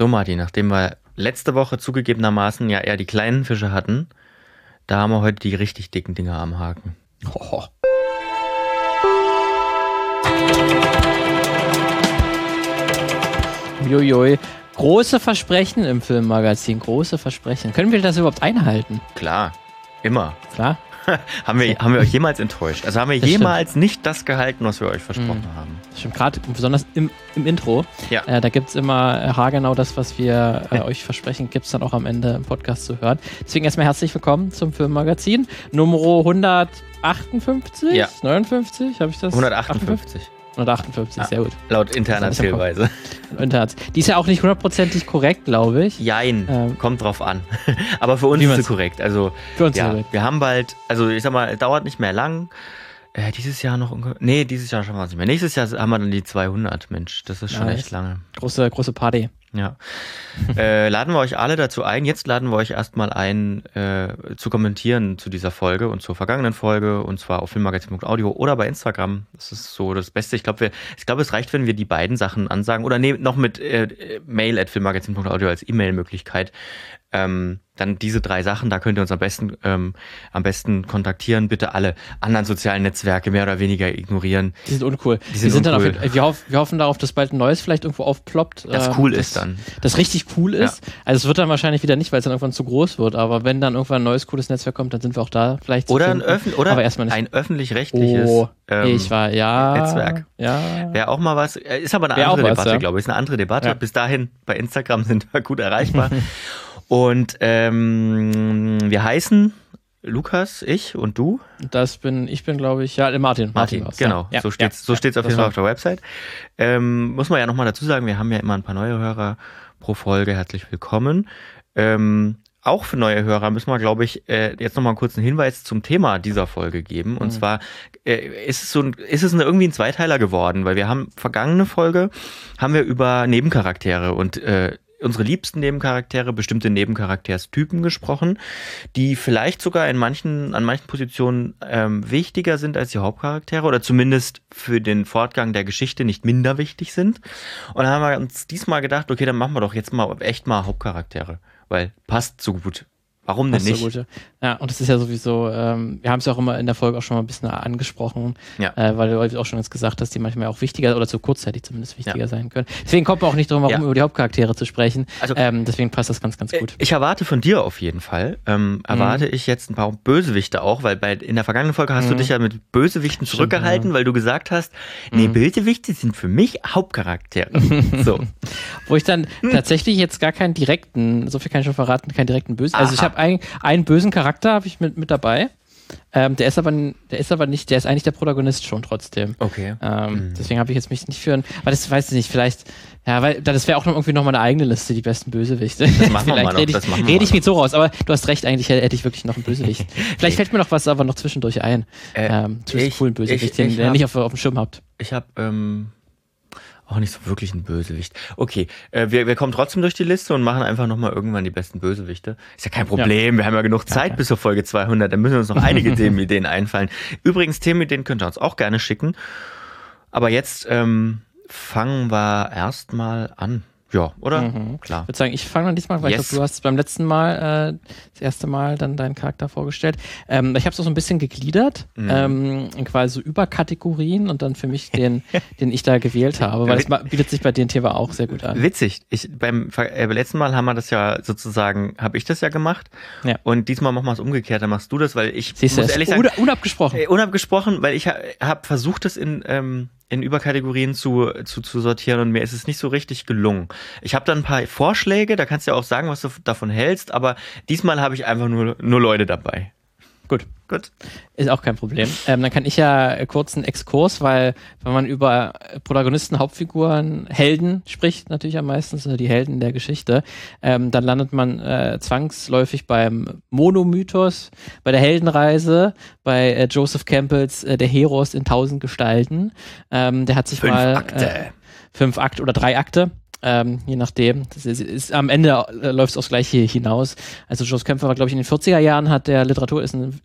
So, Martin, nachdem wir letzte Woche zugegebenermaßen ja eher die kleinen Fische hatten, da haben wir heute die richtig dicken Dinger am Haken. Oh. Uiuiui. Große Versprechen im Filmmagazin, große Versprechen. Können wir das überhaupt einhalten? Klar, immer. Klar. haben, wir, haben wir euch jemals enttäuscht? Also haben wir Das jemals nicht das gehalten, was wir euch versprochen Mhm. haben? Stimmt, gerade besonders im, im Intro. Ja. Äh, da gibt es immer äh, haargenau das, was wir äh, euch versprechen, gibt es dann auch am Ende im Podcast zu hören. Deswegen erstmal herzlich willkommen zum Filmmagazin. Nummer 158? Ja. 59? Habe ich das? 158, 158, Ja. sehr gut. laut interner Zählweise. Die ist ja auch nicht hundertprozentig korrekt, glaube ich. Jein, Ähm. kommt drauf an. Aber für uns ist sie korrekt. Also, Für uns ja, korrekt. wir haben bald, also ich sag mal, es dauert nicht mehr lang. Äh, dieses Jahr noch, nee, dieses Jahr schaffen wir es nicht mehr. Nächstes Jahr haben wir dann die 200, Mensch, das ist schon Nice. echt lange. Große, große Party. Ja. äh, laden wir euch alle dazu ein. Jetzt laden wir euch erstmal ein, äh, zu kommentieren zu dieser Folge und zur vergangenen Folge und zwar auf filmmagazin.audio oder bei Instagram. Das ist so das Beste. Ich glaube, ich es reicht, wenn wir die beiden Sachen ansagen oder nee, noch mit äh, mail at filmmagazin.audio als E-Mail-Möglichkeit. Ähm, dann diese drei Sachen, da könnt ihr uns am besten, ähm, am besten kontaktieren. Bitte alle anderen sozialen Netzwerke mehr oder weniger ignorieren. Die sind uncool. Die sind wir, dann uncool. auf, wir, hoff, wir hoffen darauf, dass bald ein neues vielleicht irgendwo aufploppt. Das ähm, cool das, ist dann. Das richtig cool ist. Also es wird dann wahrscheinlich wieder nicht, weil es dann irgendwann zu groß wird. Aber wenn dann irgendwann ein neues cooles Netzwerk kommt, dann sind wir auch da vielleicht Oder ein, öffn oder ein öffentlich-rechtliches Oh, ähm, ich war, ja. Netzwerk. Ja. Wäre auch mal was, äh, ist aber eine Wär andere was, Debatte, ja. glaube ich. Ist eine andere Debatte. Ja. Bis dahin bei Instagram sind wir gut erreichbar. und ähm, wir heißen Lukas, ich und du. Das bin, ich bin, glaube ich, ja, Martin. Martin, war's, genau. Ja. so steht's, ja. so steht's auf jeden Fall auf der Website. Ähm, muss man ja nochmal dazu sagen, wir haben ja immer ein paar neue Hörer pro Folge. Herzlich willkommen. Ähm, auch für neue Hörer müssen wir, glaube ich, äh, jetzt nochmal einen kurzen Hinweis zum Thema dieser Folge geben. Und Mhm. zwar äh, ist es so ein, ist es eine, irgendwie ein Zweiteiler geworden, weil wir haben vergangene Folge haben wir über Nebencharaktere und äh, unsere liebsten Nebencharaktere, bestimmte Nebencharakterstypen gesprochen, die vielleicht sogar in manchen, an manchen Positionen ähm, wichtiger sind als die Hauptcharaktere oder zumindest für den Fortgang der Geschichte nicht minder wichtig sind. Und dann haben wir uns diesmal gedacht, okay, dann machen wir doch jetzt mal echt mal Hauptcharaktere, weil passt so gut. Warum denn nicht? gut, ja. ja, und das ist ja sowieso, ähm, wir haben es ja auch immer in der Folge auch schon mal ein bisschen angesprochen, Ja. äh, weil du auch schon jetzt gesagt hast, die manchmal auch wichtiger oder zu kurzzeitig zumindest wichtiger sein können. Deswegen kommt man auch nicht drum herum, Ja. über die Hauptcharaktere zu sprechen. Also- ähm, deswegen passt das ganz, ganz gut. Ich erwarte von dir auf jeden Fall, ähm, erwarte ich jetzt ein paar Bösewichte auch, weil bei, in der vergangenen Folge hast du Mhm. dich ja mit Bösewichten Stimmt, zurückgehalten, weil du gesagt hast, nee, Mhm. Bösewichte sind für mich Hauptcharaktere. so. Wo ich dann Hm. tatsächlich jetzt gar keinen direkten, so viel kann ich schon verraten, keinen direkten Bösen. Also ich Aha. Habe einen, einen bösen Charakter habe ich mit, mit dabei. Ähm, der ist aber, der ist aber nicht, der ist eigentlich der Protagonist schon trotzdem. Okay. Ähm, Mhm. Deswegen habe ich jetzt mich nicht für ein, weil das weiß ich nicht, vielleicht, ja, weil das wäre auch noch irgendwie noch mal eine eigene Liste, die besten Bösewichte. Das machen wir mal noch, rede ich, das machen wir red mal ich mich so raus, aber du hast recht, eigentlich hätte ich wirklich noch einen Bösewicht. vielleicht fällt mir noch was aber noch zwischendurch ein. Äh, ähm, zumindest ich- coolen Bösewicht, ich- den ich ihr hab- nicht auf, auf dem Schirm habt. Ich habe ähm, auch nicht so wirklich einen Bösewicht. Okay, äh, wir, wir kommen trotzdem durch die Liste und machen einfach nochmal irgendwann die besten Bösewichte. Ist ja kein Problem, wir haben ja genug Zeit klar. bis zur Folge 200, dann müssen uns noch einige Themenideen einfallen. Übrigens, Themenideen könnt ihr uns auch gerne schicken. Aber jetzt ähm, fangen wir erstmal an. Ja, oder? Mhm. Klar. Ich würde sagen, ich fange dann diesmal, weil Yes. ich glaube, du hast beim letzten Mal äh, das erste Mal dann deinen Charakter vorgestellt. Ähm, ich habe es auch so ein bisschen gegliedert, Mhm. ähm, in quasi so Überkategorien und dann für mich den, den ich da gewählt habe, weil es bietet sich bei dir Thema auch sehr gut an. Witzig. Ich, beim, äh, beim letzten Mal haben wir das ja sozusagen, habe ich das ja gemacht. Ja. Und diesmal machen wir es umgekehrt, dann machst du das, weil ich Siehst du, muss es ehrlich sagen, un unabgesprochen. Äh, unabgesprochen, weil ich ha habe versucht, das in, ähm, in Überkategorien zu, zu, zu sortieren und mir ist es nicht so richtig gelungen. Ich habe dann ein paar Vorschläge, da kannst du ja auch sagen, was du davon hältst, aber diesmal habe ich einfach nur, nur Leute dabei. Gut. Gut. Ist auch kein Problem. Ähm, dann kann ich ja kurz einen Exkurs, weil wenn man über Protagonisten, Hauptfiguren, Helden spricht, natürlich am meisten, also die Helden der Geschichte, ähm, dann landet man äh, zwangsläufig beim Monomythos, bei der Heldenreise, bei äh, Joseph Campbells äh, Der Heros in tausend Gestalten. Ähm, der hat sich Fünf mal Akte. Äh, fünf Akte oder drei Akte. Ähm, je nachdem. Das ist, ist, am Ende äh, läuft es aufs Gleiche hinaus. Also Joseph Campbell war, glaube ich, in den 40er Jahren hat der Literatur ist ein,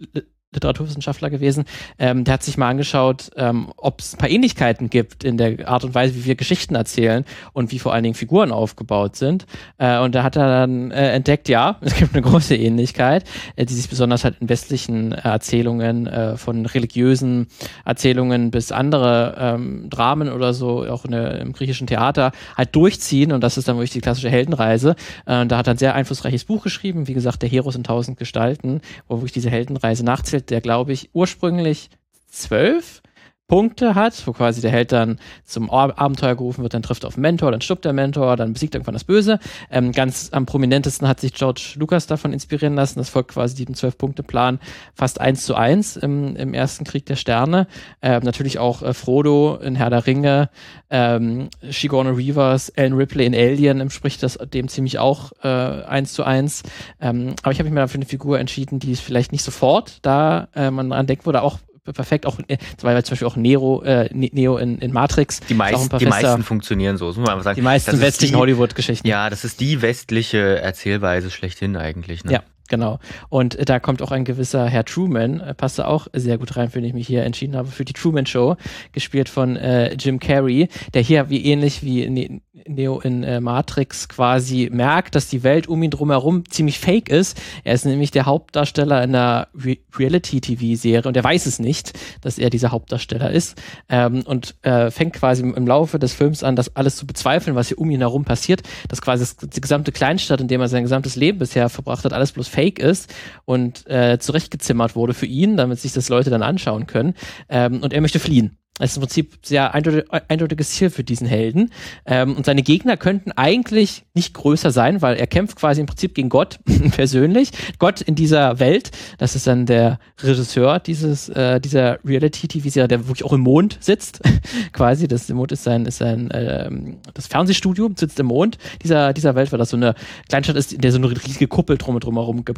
Literaturwissenschaftler gewesen, ähm, der hat sich mal angeschaut, ähm, ob es ein paar Ähnlichkeiten gibt in der Art und Weise, wie wir Geschichten erzählen und wie vor allen Dingen Figuren aufgebaut sind. Äh, und da hat er dann äh, entdeckt, ja, es gibt eine große Ähnlichkeit, äh, die sich besonders halt in westlichen äh, Erzählungen, äh, von religiösen Erzählungen bis andere ähm, Dramen oder so, auch der, im griechischen Theater, halt durchziehen. Und das ist dann wirklich die klassische Heldenreise. Äh, und da hat er ein sehr einflussreiches Buch geschrieben, wie gesagt, der Heros in tausend Gestalten, wo wirklich diese Heldenreise nachzählt der, glaube ich, ursprünglich zwölf Punkte hat, wo quasi der Held dann zum Abenteuer gerufen wird, dann trifft auf Mentor, dann stirbt der Mentor, dann besiegt irgendwann das Böse. Ähm, ganz am prominentesten hat sich George Lucas davon inspirieren lassen. Das folgt quasi diesem Zwölf-Punkte-Plan fast eins zu eins im, im ersten Krieg der Sterne. Ähm, natürlich auch äh, Frodo in Herr der Ringe, ähm, Sigourney Reavers, Ellen Ripley in Alien entspricht das dem ziemlich auch äh, eins zu eins. Ähm, aber ich habe mich mal dafür eine Figur entschieden, die vielleicht nicht sofort da äh, man dran denkt, wurde auch perfekt. Auch äh, zum Beispiel auch Nero, äh, ne-, Neo in, in Matrix. Die, meist, die meisten funktionieren so, muss man sagen. Die meisten westlichen Hollywood-Geschichten. Ja, das ist die westliche Erzählweise schlechthin eigentlich. Ne? Ja. Genau. Und da kommt auch ein gewisser Herr Truman, äh, passt da auch sehr gut rein, für den ich mich hier entschieden habe, für die Truman Show, gespielt von äh, Jim Carrey, der hier wie ähnlich wie ne Neo in äh, Matrix quasi merkt, dass die Welt um ihn drumherum ziemlich fake ist. Er ist nämlich der Hauptdarsteller in einer Re Reality-TV-Serie und er weiß es nicht, dass er dieser Hauptdarsteller ist ähm, und äh, fängt quasi im Laufe des Films an, das alles zu bezweifeln, was hier um ihn herum passiert, dass quasi das, die gesamte Kleinstadt, in dem er sein gesamtes Leben bisher verbracht hat, alles bloß Fake ist und äh, zurechtgezimmert wurde für ihn, damit sich das Leute dann anschauen können. Ähm, und er möchte fliehen. Das ist im Prinzip sehr eindeutig, eindeutiges Ziel für diesen Helden. Ähm, und seine Gegner könnten eigentlich nicht größer sein, weil er kämpft quasi im Prinzip gegen Gott persönlich. Gott in dieser Welt, das ist dann der Regisseur dieses, äh, dieser Reality-TV-Serie, der wirklich auch im Mond sitzt. quasi, das im Mond ist sein, ist sein ähm, das Fernsehstudio, sitzt im Mond dieser, dieser Welt, weil das so eine Kleinstadt ist, in der so eine riesige Kuppel drum und drumherum ge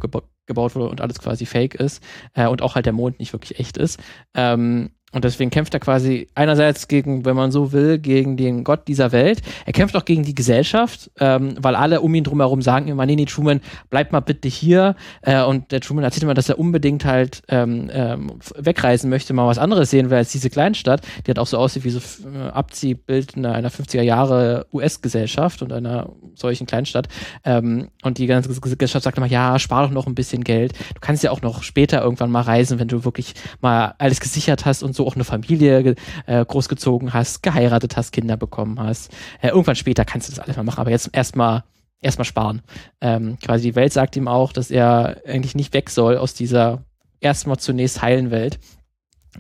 gebaut wurde und alles quasi fake ist. Äh, und auch halt der Mond nicht wirklich echt ist. Ähm, und deswegen kämpft er quasi einerseits gegen, wenn man so will, gegen den Gott dieser Welt. Er kämpft auch gegen die Gesellschaft, ähm, weil alle um ihn drumherum sagen immer, nee, nee, Truman, bleib mal bitte hier. Äh, und der Truman erzählt immer, dass er unbedingt halt ähm, ähm, wegreisen möchte, mal was anderes sehen will als diese Kleinstadt, die hat auch so aussieht wie so äh, Abziehbild einer, einer 50er Jahre US-Gesellschaft und einer solchen Kleinstadt. Ähm, und die ganze Gesellschaft sagt immer, ja, spar doch noch ein bisschen Geld. Du kannst ja auch noch später irgendwann mal reisen, wenn du wirklich mal alles gesichert hast und so auch eine Familie äh, großgezogen hast, geheiratet hast, Kinder bekommen hast. Äh, irgendwann später kannst du das alles mal machen, aber jetzt erstmal erstmal sparen. Ähm, quasi die Welt sagt ihm auch, dass er eigentlich nicht weg soll aus dieser erstmal zunächst heilen Welt.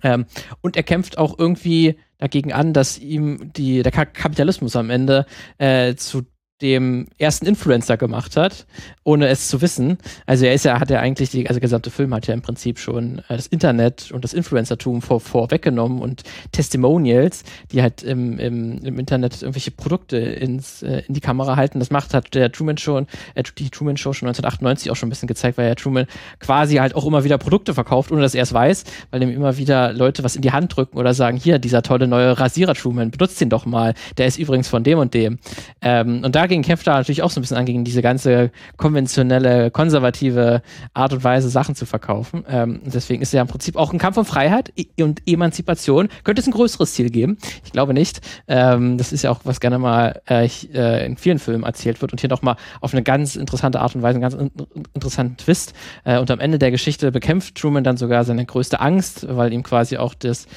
Ähm, und er kämpft auch irgendwie dagegen an, dass ihm die, der Kapitalismus am Ende äh, zu dem ersten Influencer gemacht hat, ohne es zu wissen. Also er ist ja, hat ja eigentlich die, also der gesamte Film hat ja im Prinzip schon äh, das Internet und das Influencertum vor, vorweggenommen und Testimonials, die halt im, im, im Internet irgendwelche Produkte ins, äh, in die Kamera halten. Das macht hat der Truman Show, äh, die Truman Show schon 1998 auch schon ein bisschen gezeigt, weil ja Truman quasi halt auch immer wieder Produkte verkauft, ohne dass er es weiß, weil ihm immer wieder Leute was in die Hand drücken oder sagen, hier, dieser tolle neue Rasierer Truman, benutzt den doch mal. Der ist übrigens von dem und dem. Ähm, und da dagegen kämpft er natürlich auch so ein bisschen an, gegen diese ganze konventionelle, konservative Art und Weise, Sachen zu verkaufen. Ähm, deswegen ist er im Prinzip auch ein Kampf um Freiheit und Emanzipation. Könnte es ein größeres Ziel geben? Ich glaube nicht. Ähm, das ist ja auch, was gerne mal äh, äh in vielen Filmen erzählt wird und hier nochmal auf eine ganz interessante Art und Weise, einen ganz in interessanten Twist. Äh, und am Ende der Geschichte bekämpft Truman dann sogar seine größte Angst, weil ihm quasi auch das,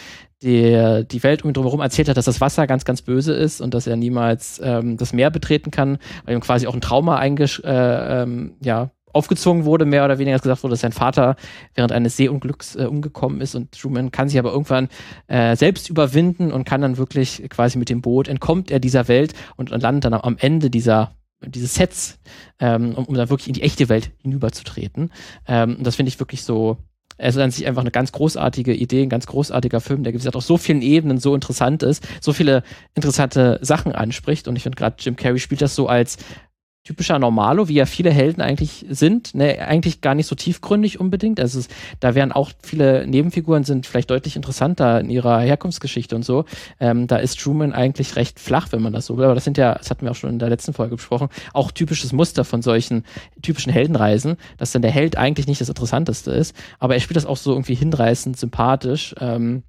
die, die Welt um ihn drumherum erzählt hat, dass das Wasser ganz, ganz böse ist und dass er niemals ähm, das Meer betreten kann, weil ihm quasi auch ein Trauma eingesch äh, ähm, ja, aufgezwungen wurde, mehr oder weniger gesagt wurde, dass sein Vater während eines Seeunglücks äh, umgekommen ist und Truman kann sich aber irgendwann äh, selbst überwinden und kann dann wirklich quasi mit dem Boot entkommt er dieser Welt und, und landet dann am Ende dieser dieses Sets, ähm, um, um dann wirklich in die echte Welt hinüberzutreten. Ähm, und das finde ich wirklich so es ist an sich einfach eine ganz großartige Idee, ein ganz großartiger Film, der wie gesagt auf so vielen Ebenen so interessant ist, so viele interessante Sachen anspricht. Und ich finde gerade Jim Carrey spielt das so als typischer Normalo, wie ja viele Helden eigentlich sind, ne, eigentlich gar nicht so tiefgründig unbedingt. Also es, da wären auch viele Nebenfiguren sind vielleicht deutlich interessanter in ihrer Herkunftsgeschichte und so. Ähm, da ist Truman eigentlich recht flach, wenn man das so will. Aber das sind ja, das hatten wir auch schon in der letzten Folge besprochen, auch typisches Muster von solchen typischen Heldenreisen, dass dann der Held eigentlich nicht das Interessanteste ist, aber er spielt das auch so irgendwie hinreißend, sympathisch. Ähm,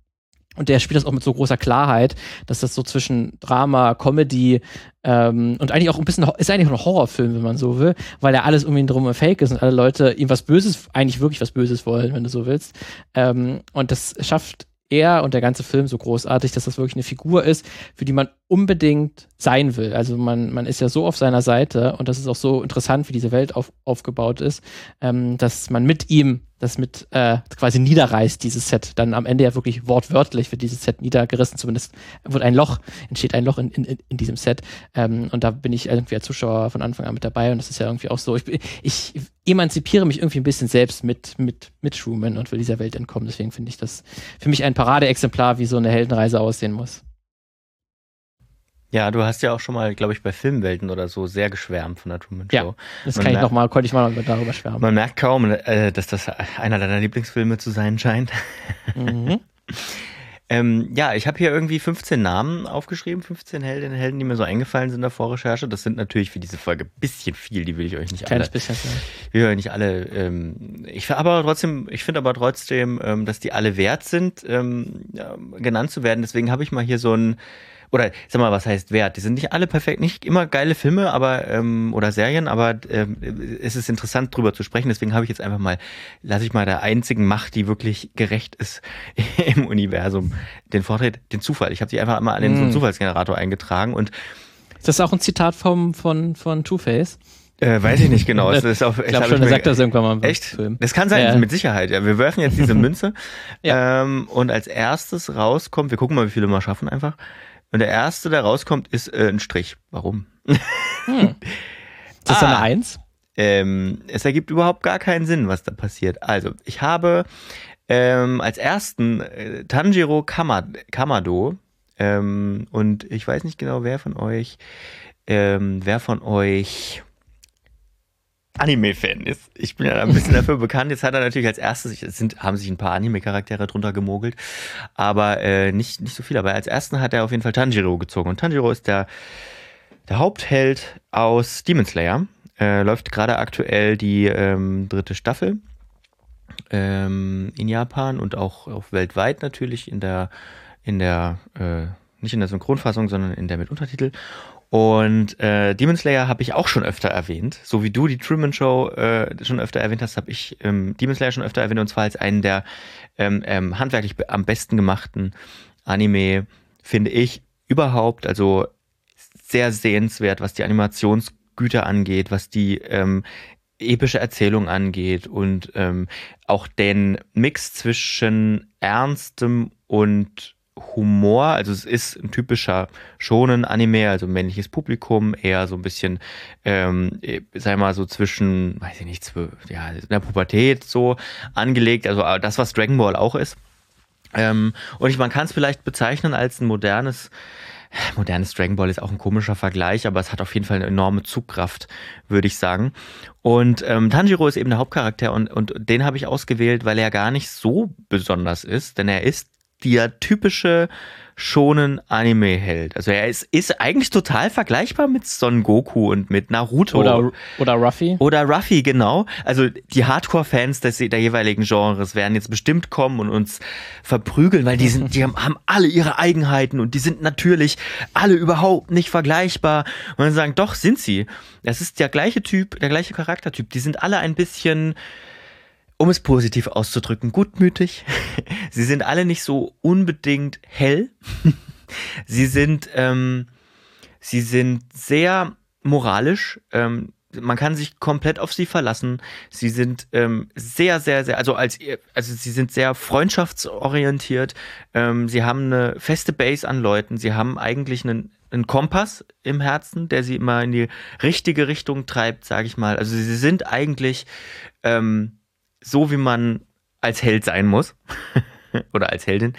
und der spielt das auch mit so großer Klarheit, dass das so zwischen Drama, Comedy ähm, und eigentlich auch ein bisschen, ist eigentlich auch ein Horrorfilm, wenn man so will, weil er alles irgendwie drum fake ist und alle Leute ihm was Böses, eigentlich wirklich was Böses wollen, wenn du so willst. Ähm, und das schafft er und der ganze Film so großartig, dass das wirklich eine Figur ist, für die man unbedingt sein will. Also man, man ist ja so auf seiner Seite und das ist auch so interessant, wie diese Welt auf, aufgebaut ist, ähm, dass man mit ihm das mit äh, quasi niederreißt, dieses Set. Dann am Ende ja wirklich wortwörtlich wird dieses Set niedergerissen, zumindest wird ein Loch, entsteht ein Loch in, in, in diesem Set. Ähm, und da bin ich irgendwie als Zuschauer von Anfang an mit dabei und das ist ja irgendwie auch so. Ich, ich emanzipiere mich irgendwie ein bisschen selbst mit, mit, mit Truman und will dieser Welt entkommen. Deswegen finde ich das für mich ein Paradeexemplar, wie so eine Heldenreise aussehen muss. Ja, du hast ja auch schon mal, glaube ich, bei Filmwelten oder so sehr geschwärmt von der Truman Show. Ja, das man kann ich noch mal, konnte ich mal darüber schwärmen. Man merkt kaum, äh, dass das einer deiner Lieblingsfilme zu sein scheint. Mhm. ähm, ja, ich habe hier irgendwie 15 Namen aufgeschrieben, 15 Heldinnen Helden, die mir so eingefallen sind in der Vorrecherche. Das sind natürlich für diese Folge ein bisschen viel, die will ich euch nicht Kleines alle. bisschen, ja. will euch nicht alle. Ähm, ich aber trotzdem, ich finde aber trotzdem, ähm, dass die alle wert sind, ähm, genannt zu werden. Deswegen habe ich mal hier so ein oder sag mal, was heißt wert? Die sind nicht alle perfekt, nicht immer geile Filme, aber ähm, oder Serien, aber ähm, es ist interessant drüber zu sprechen. Deswegen habe ich jetzt einfach mal, lasse ich mal der einzigen Macht, die wirklich gerecht ist im Universum, den Vortritt, den Zufall. Ich habe die einfach mal an den mm. so Zufallsgenerator eingetragen und ist das auch ein Zitat vom, von, von Two-Face? Äh, weiß ich nicht genau. Das ist auch, ich glaube schon, er sagt das irgendwann mal im Echt? Film. Das kann sein, ja. mit Sicherheit. Ja, wir werfen jetzt diese Münze ja. ähm, und als erstes rauskommt, wir gucken mal, wie viele wir schaffen einfach. Und der erste, der rauskommt, ist äh, ein Strich. Warum? Hm. Ist das ah, eine Eins? Ähm, es ergibt überhaupt gar keinen Sinn, was da passiert. Also, ich habe ähm, als ersten äh, Tanjiro Kamado. Ähm, und ich weiß nicht genau, wer von euch, ähm, wer von euch Anime-Fan ist. Ich bin ja ein bisschen dafür bekannt. Jetzt hat er natürlich als erstes, es sind, haben sich ein paar Anime-Charaktere drunter gemogelt, aber äh, nicht, nicht so viel. Aber als ersten hat er auf jeden Fall Tanjiro gezogen. Und Tanjiro ist der, der Hauptheld aus Demon Slayer. Äh, läuft gerade aktuell die ähm, dritte Staffel ähm, in Japan und auch, auch weltweit natürlich in der, in der äh, nicht in der Synchronfassung, sondern in der mit Untertitel. Und äh, Demon Slayer habe ich auch schon öfter erwähnt. So wie du die Truman Show äh, schon öfter erwähnt hast, habe ich ähm, Demon Slayer schon öfter erwähnt und zwar als einen der ähm, ähm, handwerklich am besten gemachten Anime, finde ich, überhaupt. Also sehr sehenswert, was die Animationsgüter angeht, was die ähm, epische Erzählung angeht und ähm, auch den Mix zwischen ernstem und Humor, also es ist ein typischer schonen Anime, also männliches Publikum, eher so ein bisschen, ähm, sei mal so zwischen, weiß ich nicht, ja, in der Pubertät so angelegt, also äh, das, was Dragon Ball auch ist. Ähm, und ich, man kann es vielleicht bezeichnen als ein modernes, modernes Dragon Ball ist auch ein komischer Vergleich, aber es hat auf jeden Fall eine enorme Zugkraft, würde ich sagen. Und ähm, Tanjiro ist eben der Hauptcharakter und, und den habe ich ausgewählt, weil er gar nicht so besonders ist, denn er ist der typische schonen Anime-Held. Also er ist, ist eigentlich total vergleichbar mit Son Goku und mit Naruto. Oder, oder Ruffy. Oder Ruffy, genau. Also die Hardcore-Fans der jeweiligen Genres werden jetzt bestimmt kommen und uns verprügeln, weil die sind, die haben, haben alle ihre Eigenheiten und die sind natürlich alle überhaupt nicht vergleichbar. Und dann sagen, doch, sind sie. Das ist der gleiche Typ, der gleiche Charaktertyp. Die sind alle ein bisschen, um es positiv auszudrücken, gutmütig. Sie sind alle nicht so unbedingt hell. sie sind, ähm, sie sind sehr moralisch. Ähm, man kann sich komplett auf sie verlassen. Sie sind ähm, sehr, sehr, sehr, also als also sie sind sehr freundschaftsorientiert. Ähm, sie haben eine feste Base an Leuten. Sie haben eigentlich einen, einen Kompass im Herzen, der sie immer in die richtige Richtung treibt, sage ich mal. Also sie sind eigentlich ähm, so, wie man als Held sein muss. Oder als Heldin.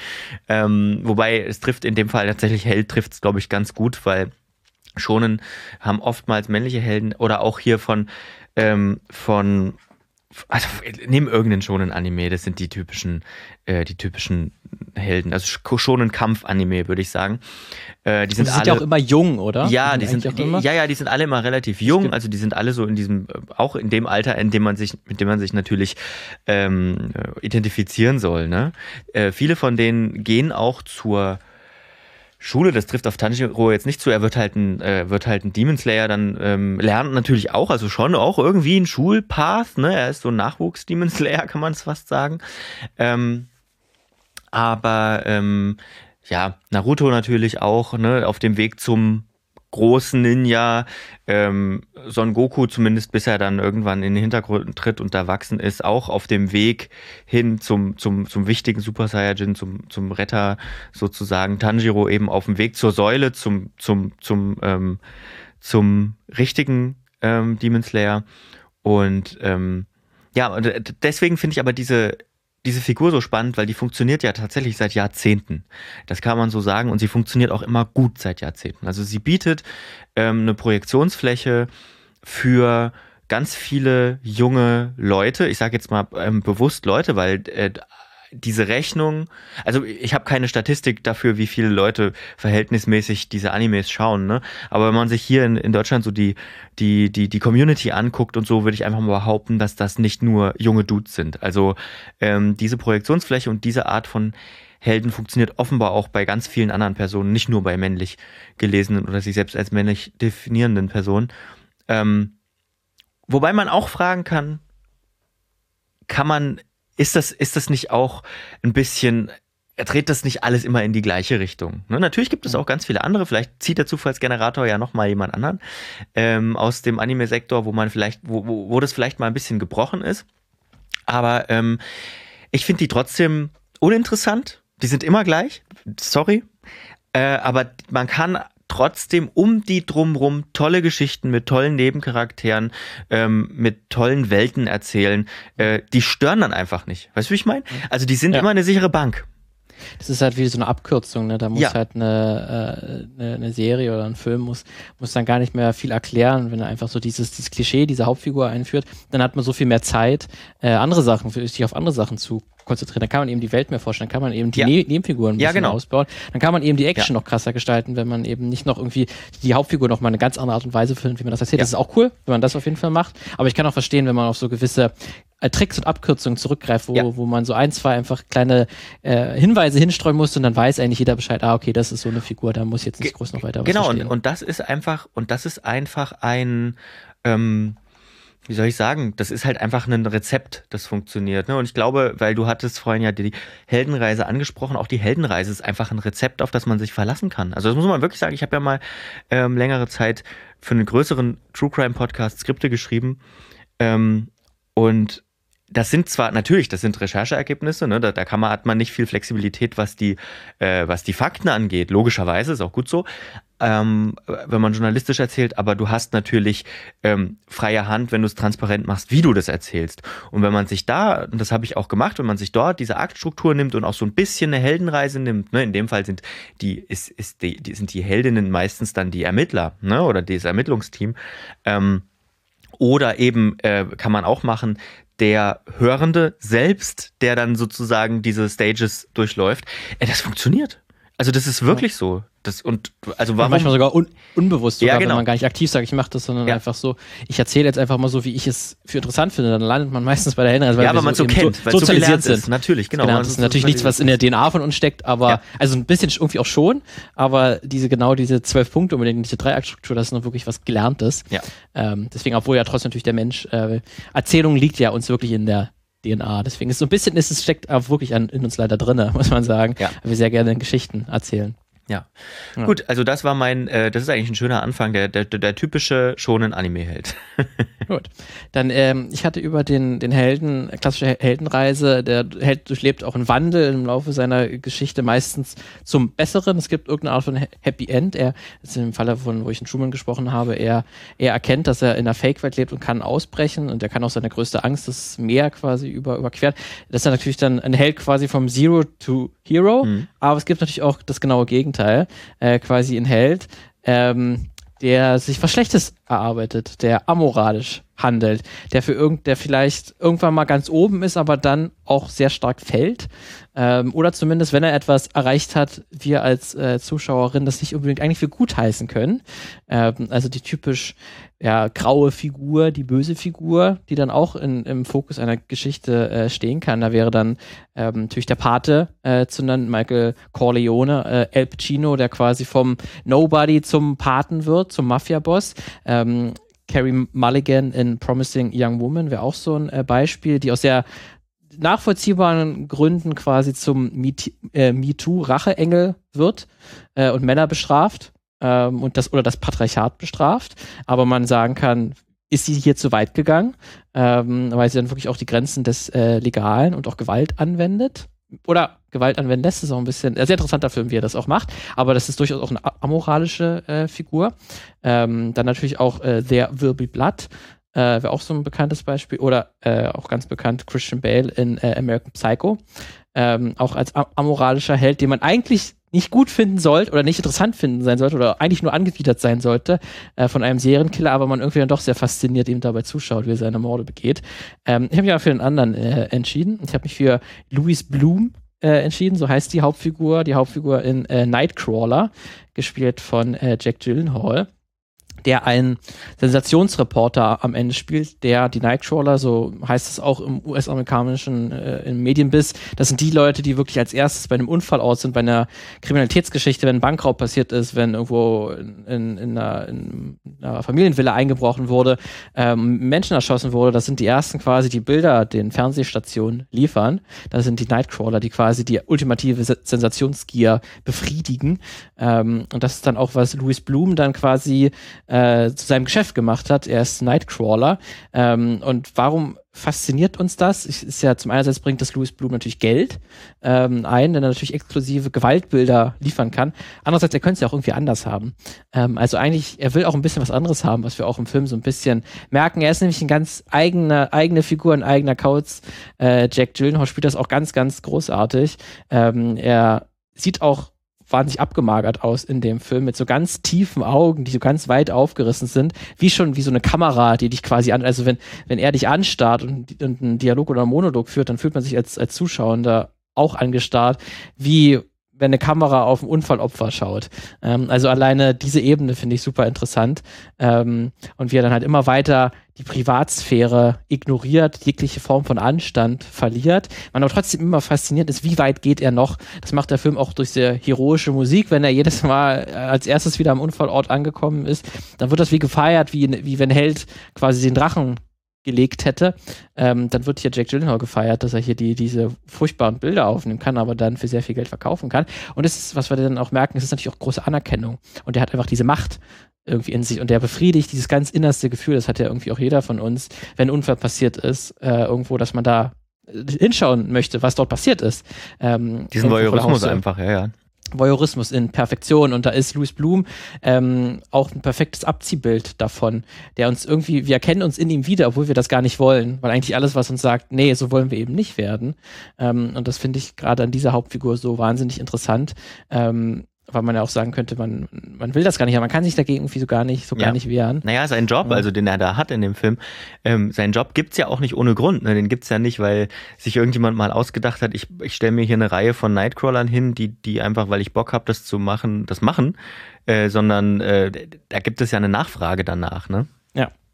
Ähm, wobei es trifft in dem Fall tatsächlich Held trifft es, glaube ich, ganz gut, weil Schonen haben oftmals männliche Helden oder auch hier von, ähm, von also nimm irgendeinen schonen Anime, das sind die typischen, äh, die typischen Helden, also schonen Kampf-Anime, würde ich sagen. Äh, die sind, die sind alle, ja auch immer jung, oder? Ja, die sind, die, ja, ja, die sind alle immer relativ jung, also die sind alle so in diesem, auch in dem Alter, in dem man sich, mit dem man sich natürlich ähm, identifizieren soll. Ne? Äh, viele von denen gehen auch zur Schule, das trifft auf Tanjiro jetzt nicht zu. Er wird halt ein, äh, wird halt ein Demon Slayer, dann ähm, lernt natürlich auch, also schon auch irgendwie ein Schulpath, ne? Er ist so ein Nachwuchs-Demon Slayer, kann man es fast sagen. Ähm, aber ähm, ja, Naruto natürlich auch, ne, auf dem Weg zum großen Ninja, ähm, Son Goku zumindest bis er dann irgendwann in den Hintergrund tritt und erwachsen ist, auch auf dem Weg hin zum, zum, zum wichtigen Super Saiyajin, zum, zum Retter sozusagen, Tanjiro eben auf dem Weg zur Säule, zum, zum, zum, ähm, zum richtigen ähm, Demon Slayer. Und ähm, ja, und deswegen finde ich aber diese diese Figur so spannend, weil die funktioniert ja tatsächlich seit Jahrzehnten. Das kann man so sagen und sie funktioniert auch immer gut seit Jahrzehnten. Also sie bietet ähm, eine Projektionsfläche für ganz viele junge Leute. Ich sage jetzt mal ähm, bewusst Leute, weil äh, diese Rechnung, also ich habe keine Statistik dafür, wie viele Leute verhältnismäßig diese Animes schauen, ne? Aber wenn man sich hier in, in Deutschland so die, die, die, die Community anguckt und so, würde ich einfach mal behaupten, dass das nicht nur junge Dudes sind. Also ähm, diese Projektionsfläche und diese Art von Helden funktioniert offenbar auch bei ganz vielen anderen Personen, nicht nur bei männlich gelesenen oder sich selbst als männlich definierenden Personen. Ähm, wobei man auch fragen kann, kann man ist das, ist das nicht auch ein bisschen, er dreht das nicht alles immer in die gleiche Richtung? Ne? Natürlich gibt es auch ganz viele andere, vielleicht zieht der Zufallsgenerator ja nochmal jemand anderen ähm, aus dem Anime-Sektor, wo man vielleicht, wo, wo, wo das vielleicht mal ein bisschen gebrochen ist. Aber ähm, ich finde die trotzdem uninteressant. Die sind immer gleich. Sorry. Äh, aber man kann trotzdem um die drumrum tolle Geschichten mit tollen Nebencharakteren, ähm, mit tollen Welten erzählen. Äh, die stören dann einfach nicht. Weißt du, wie ich meine? Also die sind ja. immer eine sichere Bank. Das ist halt wie so eine Abkürzung, ne? Da muss ja. halt eine, äh, eine, eine, Serie oder ein Film muss, muss dann gar nicht mehr viel erklären, wenn er einfach so dieses, dieses Klischee, diese Hauptfigur einführt, dann hat man so viel mehr Zeit, äh, andere Sachen, sich auf andere Sachen zu konzentrieren. Dann kann man eben die Welt mehr vorstellen, dann kann man eben die ja. ne Nebenfiguren ein bisschen ja, genau. ausbauen. Dann kann man eben die Action ja. noch krasser gestalten, wenn man eben nicht noch irgendwie die Hauptfigur noch mal eine ganz andere Art und Weise findet, wie man das erzählt. Das ist auch cool, wenn man das auf jeden Fall macht. Aber ich kann auch verstehen, wenn man auf so gewisse äh, Tricks und Abkürzungen zurückgreift, wo, wo man so ein, zwei einfach kleine äh, Hinweise hinstreuen muss und dann weiß eigentlich jeder Bescheid, ah, okay, das ist so eine Figur, da muss jetzt nicht groß noch weiter was Genau, und, und das ist einfach, und das ist einfach ein ähm, wie soll ich sagen, das ist halt einfach ein Rezept, das funktioniert. Ne? Und ich glaube, weil du hattest vorhin ja die Heldenreise angesprochen, auch die Heldenreise ist einfach ein Rezept, auf das man sich verlassen kann. Also das muss man wirklich sagen. Ich habe ja mal ähm, längere Zeit für einen größeren True Crime Podcast Skripte geschrieben ähm, und das sind zwar natürlich, das sind Rechercheergebnisse, ne? da, da kann man, hat man nicht viel Flexibilität, was die, äh, was die Fakten angeht. Logischerweise ist auch gut so, ähm, wenn man journalistisch erzählt, aber du hast natürlich ähm, freie Hand, wenn du es transparent machst, wie du das erzählst. Und wenn man sich da, und das habe ich auch gemacht, wenn man sich dort diese Aktstruktur nimmt und auch so ein bisschen eine Heldenreise nimmt, ne? in dem Fall sind die, ist, ist die, die sind die Heldinnen meistens dann die Ermittler ne? oder das Ermittlungsteam. Ähm, oder eben äh, kann man auch machen, der Hörende selbst, der dann sozusagen diese Stages durchläuft, äh, das funktioniert. Also das ist wirklich ja. so. Das, und also warum? manchmal sogar un unbewusst, sogar, ja, genau. wenn man gar nicht aktiv sagt, ich mache das, sondern ja. einfach so, ich erzähle jetzt einfach mal so, wie ich es für interessant finde. Dann landet man meistens bei der Heldenreise, weil ja, aber man so, so kennt, so sozialisiert so sind. Natürlich, genau. Das ist natürlich nichts, was in der DNA von uns steckt, aber also ein bisschen irgendwie auch schon, aber diese genau diese zwölf Punkte unbedingt, diese Dreiaktstruktur, das ist noch wirklich was Gelerntes. Ja. Ähm, deswegen, obwohl ja trotzdem natürlich der Mensch, äh, Erzählung liegt ja uns wirklich in der DNA. Deswegen ist so ein bisschen, ist es steckt auch wirklich an, in uns leider drin, muss man sagen, ja. weil wir sehr gerne Geschichten erzählen. Ja. ja. Gut, also das war mein, äh, das ist eigentlich ein schöner Anfang, der, der, der typische schonen Anime-Held. Gut. Dann, ähm, ich hatte über den, den Helden, klassische Heldenreise, der Held durchlebt auch einen Wandel im Laufe seiner Geschichte, meistens zum Besseren. Es gibt irgendeine Art von Happy End. Er, ist im Falle von, wo ich in Schumann gesprochen habe, er, er erkennt, dass er in einer Fake-Welt lebt und kann ausbrechen und er kann auch seine größte Angst, das Meer quasi über, überquert. Das ist dann natürlich dann ein Held quasi vom Zero to Hero, mhm. aber es gibt natürlich auch das genaue Gegenteil, äh, quasi Held, ähm, der sich was Schlechtes erarbeitet, der amoralisch handelt, der für irgend, der vielleicht irgendwann mal ganz oben ist, aber dann auch sehr stark fällt. Ähm, oder zumindest, wenn er etwas erreicht hat, wir als äh, Zuschauerin das nicht unbedingt eigentlich für gut heißen können. Ähm, also die typisch ja, graue Figur, die böse Figur, die dann auch in, im Fokus einer Geschichte äh, stehen kann. Da wäre dann ähm, natürlich der Pate äh, zu nennen, Michael Corleone, äh, El Pacino, der quasi vom Nobody zum Paten wird, zum Mafia-Boss. Ähm, Carrie Mulligan in Promising Young Woman wäre auch so ein äh, Beispiel, die aus sehr nachvollziehbaren Gründen quasi zum MeToo-Racheengel äh, wird äh, und Männer bestraft ähm, und das oder das Patriarchat bestraft, aber man sagen kann, ist sie hier zu weit gegangen, ähm, weil sie dann wirklich auch die Grenzen des äh, Legalen und auch Gewalt anwendet. Oder Gewalt anwenden lässt, ist auch ein bisschen, ein sehr interessanter Film, wie er das auch macht, aber das ist durchaus auch eine amoralische äh, Figur. Ähm, dann natürlich auch äh, There Will Be Blood, äh, wäre auch so ein bekanntes Beispiel, oder äh, auch ganz bekannt Christian Bale in äh, American Psycho, ähm, auch als amoralischer Held, den man eigentlich nicht gut finden sollte oder nicht interessant finden sein sollte oder eigentlich nur angewidert sein sollte äh, von einem Serienkiller, aber man irgendwie dann doch sehr fasziniert ihm dabei zuschaut, wie er seine Morde begeht. Ähm, ich habe mich aber für einen anderen äh, entschieden. Ich habe mich für Louis Bloom äh, entschieden, so heißt die Hauptfigur, die Hauptfigur in äh, Nightcrawler, gespielt von äh, Jack Gyllenhaal der einen Sensationsreporter am Ende spielt, der die Nightcrawler, so heißt es auch im US-amerikanischen äh, im Medienbiss, das sind die Leute, die wirklich als erstes bei einem Unfall aus sind, bei einer Kriminalitätsgeschichte, wenn ein Bankraub passiert ist, wenn irgendwo in, in, in, einer, in einer, Familienvilla eingebrochen wurde, ähm, Menschen erschossen wurde, das sind die ersten quasi, die Bilder den Fernsehstationen liefern. Das sind die Nightcrawler, die quasi die ultimative Sensationsgier befriedigen. Ähm, und das ist dann auch, was Louis Blum dann quasi äh, zu seinem Geschäft gemacht hat. Er ist Nightcrawler. Ähm, und warum fasziniert uns das? Ich, ist ja zum einerseits bringt das Louis Bloom natürlich Geld ähm, ein, denn er natürlich exklusive Gewaltbilder liefern kann. Andererseits, er könnte es ja auch irgendwie anders haben. Ähm, also eigentlich, er will auch ein bisschen was anderes haben, was wir auch im Film so ein bisschen merken. Er ist nämlich ein ganz eigener, eigene Figur, ein eigener Kauz. Äh, Jack Gyllenhaal spielt das auch ganz, ganz großartig. Ähm, er sieht auch wahnsinnig abgemagert aus in dem Film mit so ganz tiefen Augen, die so ganz weit aufgerissen sind, wie schon wie so eine Kamera, die dich quasi an, also wenn, wenn er dich anstarrt und, und einen Dialog oder einen Monolog führt, dann fühlt man sich als, als Zuschauer auch angestarrt, wie wenn eine Kamera auf ein Unfallopfer schaut. Ähm, also alleine diese Ebene finde ich super interessant. Ähm, und wie er dann halt immer weiter die Privatsphäre ignoriert, jegliche Form von Anstand verliert. Man aber trotzdem immer fasziniert ist, wie weit geht er noch. Das macht der Film auch durch sehr heroische Musik, wenn er jedes Mal äh, als erstes wieder am Unfallort angekommen ist. Dann wird das wie gefeiert, wie, wie wenn Held quasi den Drachen gelegt hätte, ähm, dann wird hier Jack Gyllenhaal gefeiert, dass er hier die, diese furchtbaren Bilder aufnehmen kann, aber dann für sehr viel Geld verkaufen kann. Und das ist, was wir dann auch merken, es ist natürlich auch große Anerkennung. Und er hat einfach diese Macht irgendwie in sich und der befriedigt dieses ganz innerste Gefühl, das hat ja irgendwie auch jeder von uns, wenn ein Unfall passiert ist, äh, irgendwo, dass man da äh, hinschauen möchte, was dort passiert ist. Ähm, Diesen Voyeurismus einfach, ja, ja. Voyeurismus in Perfektion und da ist Louis Blum ähm, auch ein perfektes Abziehbild davon, der uns irgendwie, wir erkennen uns in ihm wieder, obwohl wir das gar nicht wollen, weil eigentlich alles, was uns sagt, nee, so wollen wir eben nicht werden. Ähm, und das finde ich gerade an dieser Hauptfigur so wahnsinnig interessant. Ähm, weil man ja auch sagen könnte, man, man will das gar nicht, aber man kann sich dagegen irgendwie so gar nicht, so ja. gar nicht wehren. Naja, sein Job, also den er da hat in dem Film, ähm, sein Job gibt's ja auch nicht ohne Grund. Ne? Den gibt's ja nicht, weil sich irgendjemand mal ausgedacht hat, ich, ich stelle mir hier eine Reihe von Nightcrawlern hin, die, die einfach, weil ich Bock habe, das zu machen, das machen, äh, sondern äh, da gibt es ja eine Nachfrage danach, ne?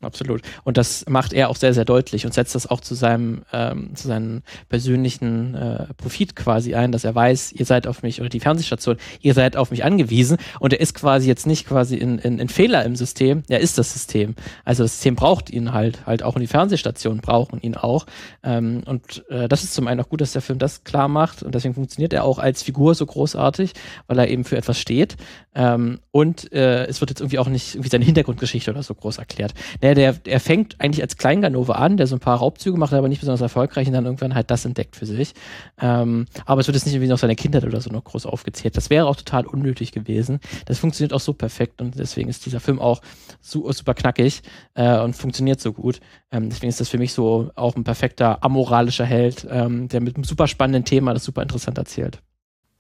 Absolut. Und das macht er auch sehr, sehr deutlich und setzt das auch zu seinem, ähm, zu seinem persönlichen äh, Profit quasi ein, dass er weiß, ihr seid auf mich, oder die Fernsehstation, ihr seid auf mich angewiesen und er ist quasi jetzt nicht quasi in, in, in Fehler im System, er ist das System. Also das System braucht ihn halt, halt auch in die Fernsehstationen brauchen ihn auch. Ähm, und äh, das ist zum einen auch gut, dass der Film das klar macht und deswegen funktioniert er auch als Figur so großartig, weil er eben für etwas steht. Ähm, und äh, es wird jetzt irgendwie auch nicht irgendwie seine Hintergrundgeschichte oder so groß erklärt. Der, der, der fängt eigentlich als Kleinganove an, der so ein paar Raubzüge macht, aber nicht besonders erfolgreich und dann irgendwann halt das entdeckt für sich. Ähm, aber es wird jetzt nicht irgendwie noch seine Kindheit oder so noch groß aufgezählt. Das wäre auch total unnötig gewesen. Das funktioniert auch so perfekt und deswegen ist dieser Film auch su super knackig äh, und funktioniert so gut. Ähm, deswegen ist das für mich so auch ein perfekter amoralischer Held, ähm, der mit einem super spannenden Thema das super interessant erzählt.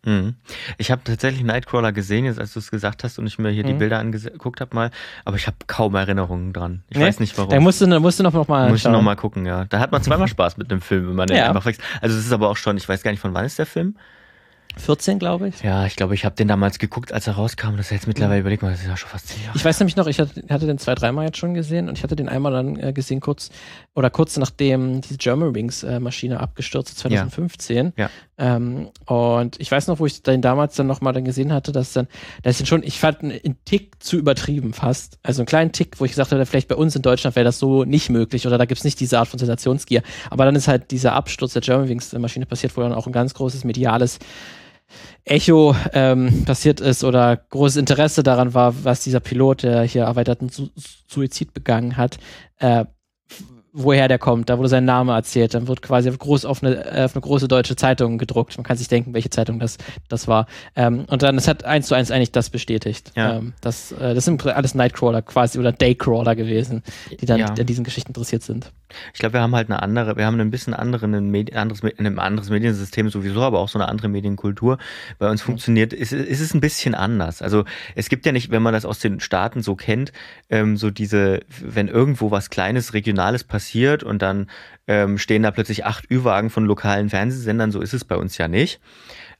Hm. Ich habe tatsächlich Nightcrawler gesehen, jetzt als du es gesagt hast und ich mir hier die Mhm. Bilder angeguckt habe mal, aber ich habe kaum Erinnerungen dran. Ich Nee? weiß nicht warum. Da musst du, musst du noch, noch mal Muss ich noch mal gucken, ja. Da hat man zweimal Spaß mit einem Film, wenn man den Ja. einfach wechselt. Also es ist aber auch schon, ich weiß gar nicht, von wann ist der Film? 14, glaube ich. Ja, ich glaube, ich habe den damals geguckt, als er rauskam. Das ist jetzt mittlerweile, überleg mal, das ist ja schon fast zehn Jahre. Ich weiß nämlich noch, ich hatte, den zwei, dreimal jetzt schon gesehen und ich hatte den einmal dann äh, gesehen, kurz oder kurz nachdem diese Germanwings äh, Maschine abgestürzt ist, 2015. Ja. Ähm, und ich weiß noch, wo ich den damals dann nochmal dann gesehen hatte, dass dann, das ist schon, ich fand einen Tick zu übertrieben fast. Also einen kleinen Tick, wo ich gesagt hatte, vielleicht bei uns in Deutschland wäre das so nicht möglich oder da gibt's nicht diese Art von Sensationsgier. Aber dann ist halt dieser Absturz der Germanwings Maschine passiert, wo dann auch ein ganz großes mediales Echo ähm, passiert ist oder großes Interesse daran war, was dieser Pilot, der hier erweiterten Su Suizid begangen hat, äh, woher der kommt. Da wurde sein Name erzählt. Dann wird quasi groß auf eine, äh, auf eine große deutsche Zeitung gedruckt. Man kann sich denken, welche Zeitung das, das war. Ähm, und dann, es hat eins zu eins eigentlich das bestätigt. Ja. Ähm, das, äh, das sind alles Nightcrawler quasi oder Daycrawler gewesen, die dann Ja. an diesen Geschichten interessiert sind. Ich glaube, wir haben halt eine andere, wir haben ein bisschen anderen, ein Medi anderes, ein anderes Mediensystem sowieso, aber auch so eine andere Medienkultur. Bei uns funktioniert, ist, ist es ein bisschen anders. Also es gibt ja nicht, wenn man das aus den Staaten so kennt, ähm, so diese, wenn irgendwo was Kleines, Regionales passiert und dann ähm, stehen da plötzlich acht Ü-Wagen von lokalen Fernsehsendern, so ist es bei uns ja nicht.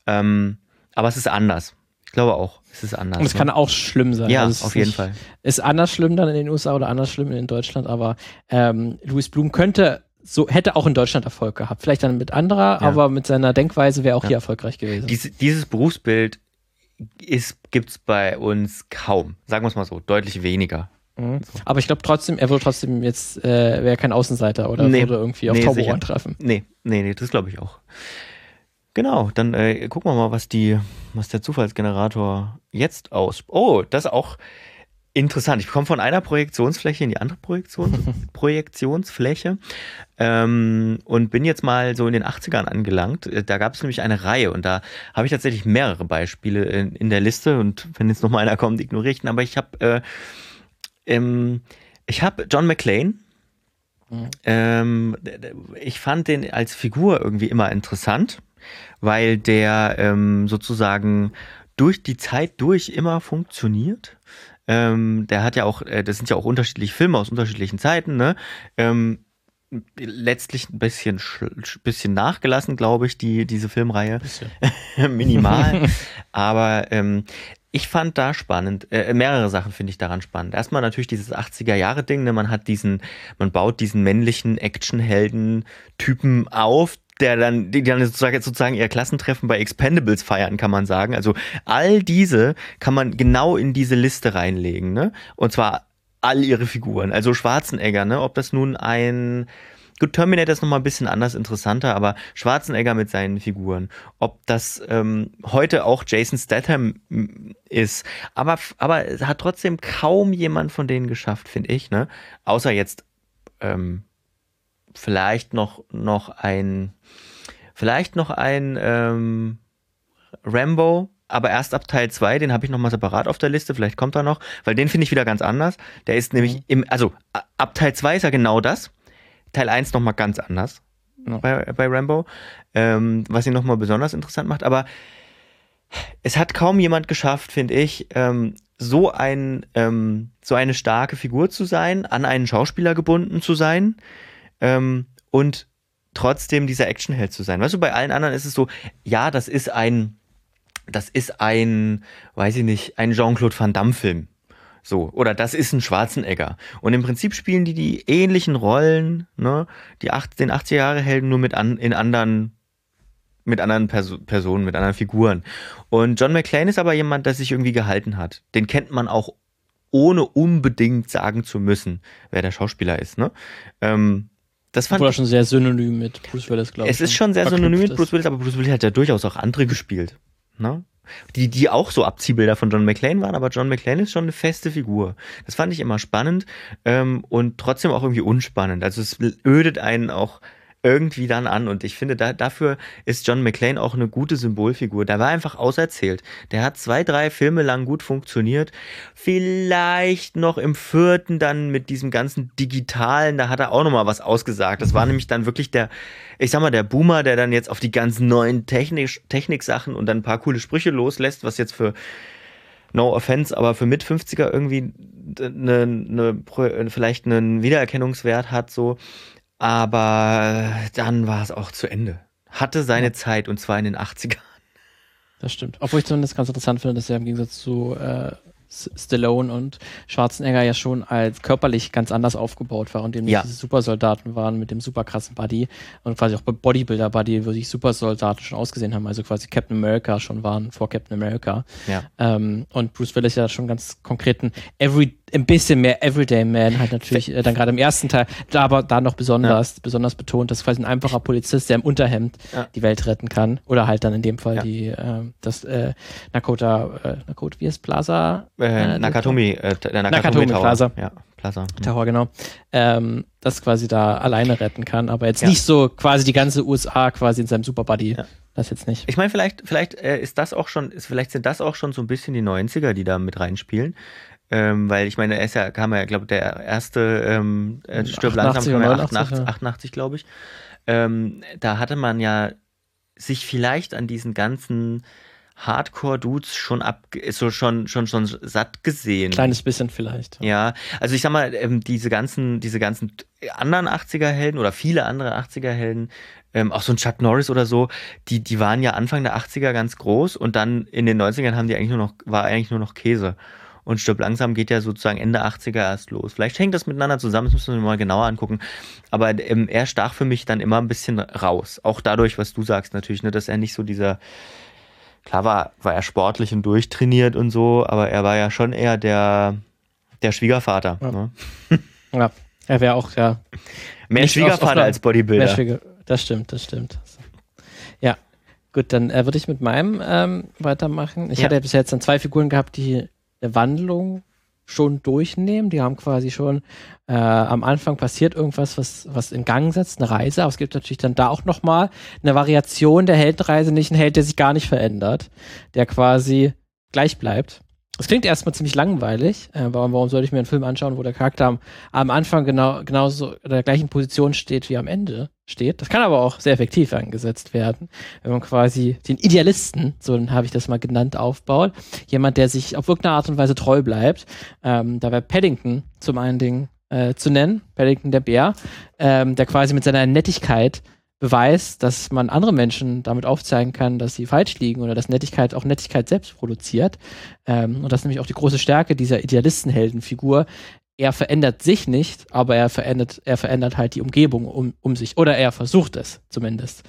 Ähm, aber es ist anders. Ich glaube auch, es ist anders. Und es ne? kann auch schlimm sein. ja, Also auf jeden nicht- Fall. ist anders schlimm dann in den USA oder anders schlimm in Deutschland, aber ähm, Louis Blum könnte so hätte auch in Deutschland Erfolg gehabt. Vielleicht dann mit anderer, Ja. aber mit seiner Denkweise wäre auch Ja. hier erfolgreich gewesen. Diese, dieses Berufsbild gibt es bei uns kaum. Sagen wir es mal so, deutlich weniger. Mhm. Aber ich glaube trotzdem, er würde trotzdem jetzt, äh, wäre kein Außenseiter oder Nee. würde irgendwie auf Nee, Tauberohren sicher. treffen. Nee, nee, nee, das glaube ich auch. Genau, dann äh, gucken wir mal, was die, was der Zufallsgenerator jetzt aus. Oh, das ist auch interessant. Ich komme von einer Projektionsfläche in die andere Projektion, Projektionsfläche ähm, und bin jetzt mal so in den 80ern angelangt. Äh, Da gab es nämlich eine Reihe und da habe ich tatsächlich mehrere Beispiele in, in der Liste und wenn jetzt noch mal einer kommt, ignoriere ich ihn. Aber ich habe äh, ähm, ich habe John McClane. Mhm. Ähm, ich fand den als Figur irgendwie immer interessant, weil der ähm, sozusagen durch die Zeit durch immer funktioniert. Ähm, der hat ja auch, äh, das sind ja auch unterschiedliche Filme aus unterschiedlichen Zeiten, ne? Ähm, letztlich ein bisschen, sch- bisschen nachgelassen, glaube ich, die, diese Filmreihe. Minimal. Aber ähm, ich fand da spannend, äh, mehrere Sachen finde ich daran spannend. Erstmal natürlich dieses 80er-Jahre-Ding, ne? man hat diesen, man baut diesen männlichen Actionhelden-Typen auf, der dann, die dann sozusagen, sozusagen ihr Klassentreffen bei Expendables feiern, kann man sagen. Also all diese kann man genau in diese Liste reinlegen, ne? Und zwar all ihre Figuren. Also Schwarzenegger, ne? Ob das nun ein Gut, Terminator ist nochmal ein bisschen anders interessanter, aber Schwarzenegger mit seinen Figuren. Ob das ähm, heute auch Jason Statham mm, ist, aber, aber es hat trotzdem kaum jemand von denen geschafft, finde ich, ne? Außer jetzt ähm, vielleicht noch, noch ein, vielleicht noch ein ähm, Rambo, aber erst ab Teil 2, den habe ich nochmal separat auf der Liste, vielleicht kommt er noch, weil den finde ich wieder ganz anders. Der ist nämlich im, also ab Teil 2 ist er genau das. Teil 1 nochmal ganz anders Ja. bei, bei Rambo, ähm, was ihn nochmal besonders interessant macht. Aber es hat kaum jemand geschafft, finde ich, ähm, so, ein, ähm, so eine starke Figur zu sein, an einen Schauspieler gebunden zu sein ähm, und trotzdem dieser Actionheld zu sein. Weißt du, bei allen anderen ist es so, ja, das ist ein, das ist ein, weiß ich nicht, ein Jean-Claude Van Damme-Film. So, oder das ist ein Schwarzenegger. Und im Prinzip spielen die die ähnlichen Rollen, ne, die acht, den 80er-Jahre-Helden nur mit an, in anderen, mit anderen Perso Personen, mit anderen Figuren. Und John McClane ist aber jemand, der sich irgendwie gehalten hat. Den kennt man auch ohne unbedingt sagen zu müssen, wer der Schauspieler ist, ne? Ähm, das fand Obwohl ich, schon sehr synonym mit Bruce Willis, glaube ich. es ist schon sehr synonym mit Bruce Willis, aber Bruce Willis hat ja durchaus auch andere gespielt. Ne? Die, die auch so Abziehbilder von John McClane waren, aber John McClane ist schon eine feste Figur. Das fand ich immer spannend ähm, und trotzdem auch irgendwie unspannend. Also es ödet einen auch irgendwie dann an. Und ich finde, da, dafür ist John McClane auch eine gute Symbolfigur. Der war einfach auserzählt. Der hat zwei, drei Filme lang gut funktioniert. Vielleicht noch im vierten dann mit diesem ganzen Digitalen, da hat er auch nochmal was ausgesagt. Das war nämlich dann wirklich der, ich sag mal, der Boomer, der dann jetzt auf die ganzen neuen Technik, Techniksachen und dann ein paar coole Sprüche loslässt, was jetzt für no offense, aber für mit 50er irgendwie eine, eine, vielleicht einen Wiedererkennungswert hat, so. Aber dann war es auch zu Ende. Hatte seine ja. Zeit und zwar in den 80ern. Das stimmt. Obwohl ich zumindest ganz interessant finde, dass er im Gegensatz zu äh, Stallone und Schwarzenegger ja schon als körperlich ganz anders aufgebaut war und eben ja. diese Supersoldaten waren mit dem super krassen Buddy und quasi auch Bodybuilder Buddy, wo sich Supersoldaten schon ausgesehen haben, also quasi Captain America schon waren vor Captain America. Ja. Ähm, und Bruce Willis ja schon ganz konkreten Every ein bisschen mehr Everyday Man halt natürlich äh, dann gerade im ersten Teil, da aber da noch besonders, ja. besonders betont, dass quasi ein einfacher Polizist, der im Unterhemd ja. die Welt retten kann. Oder halt dann in dem Fall ja. die, äh, das äh, Nakota, äh, Nakota, wie ist Plaza? Äh, äh Nakatomi, äh, der Nakatomi, Nakatomi Tower. Plaza. Ja, Plaza. Mhm. Tower, genau. Ähm, das quasi da alleine retten kann, aber jetzt nicht so quasi die ganze USA quasi in seinem Superbuddy. Das jetzt nicht. Ich meine, vielleicht, vielleicht äh, ist das auch schon, ist, vielleicht sind das auch schon so ein bisschen die 90er, die da mit reinspielen. Ähm, weil ich meine, er ist ja, kam ja, glaube der erste ähm, äh, Stirb langsam kam ja 88, 88 glaube ich. Ähm, da hatte man ja sich vielleicht an diesen ganzen Hardcore-Dudes schon ab, so schon, schon, schon satt gesehen. Kleines bisschen vielleicht. Ja, also ich sag mal, ähm, diese ganzen, diese ganzen anderen 80er-Helden oder viele andere 80er-Helden, ähm, auch so ein Chuck Norris oder so, die, die waren ja Anfang der 80er ganz groß und dann in den 90ern haben die eigentlich nur noch, war eigentlich nur noch Käse. Und Stirb langsam geht ja sozusagen Ende 80er erst los. Vielleicht hängt das miteinander zusammen, das müssen wir mal genauer angucken. Aber ähm, er stach für mich dann immer ein bisschen raus. Auch dadurch, was du sagst natürlich, ne, dass er nicht so dieser, klar war, war er sportlich und durchtrainiert und so, aber er war ja schon eher der, der Schwiegervater. Ja, ne? ja. er wäre auch, ja. Mehr Schwiegervater als Bodybuilder. Schwieger das stimmt, das stimmt. Ja, gut, dann äh, würde ich mit meinem ähm, weitermachen. Ich ja. hatte ja bis jetzt dann zwei Figuren gehabt, die eine Wandlung schon durchnehmen. Die haben quasi schon äh, am Anfang passiert irgendwas, was, was in Gang setzt, eine Reise. Aber es gibt natürlich dann da auch nochmal eine Variation der Heldenreise, nicht ein Held, der sich gar nicht verändert, der quasi gleich bleibt. Es klingt erstmal ziemlich langweilig. Äh, warum, warum sollte ich mir einen Film anschauen, wo der Charakter am, am Anfang genau genauso in der gleichen Position steht wie am Ende steht? Das kann aber auch sehr effektiv eingesetzt werden, wenn man quasi den Idealisten, so habe ich das mal genannt, aufbaut. Jemand, der sich auf irgendeine Art und Weise treu bleibt. Ähm, da wäre Paddington zum einen Ding äh, zu nennen, Paddington der Bär, ähm, der quasi mit seiner Nettigkeit Beweis, dass man andere Menschen damit aufzeigen kann, dass sie falsch liegen oder dass Nettigkeit auch Nettigkeit selbst produziert. Ähm, und das ist nämlich auch die große Stärke dieser Idealistenheldenfigur. Er verändert sich nicht, aber er verändert, er verändert halt die Umgebung um, um sich. Oder er versucht es zumindest,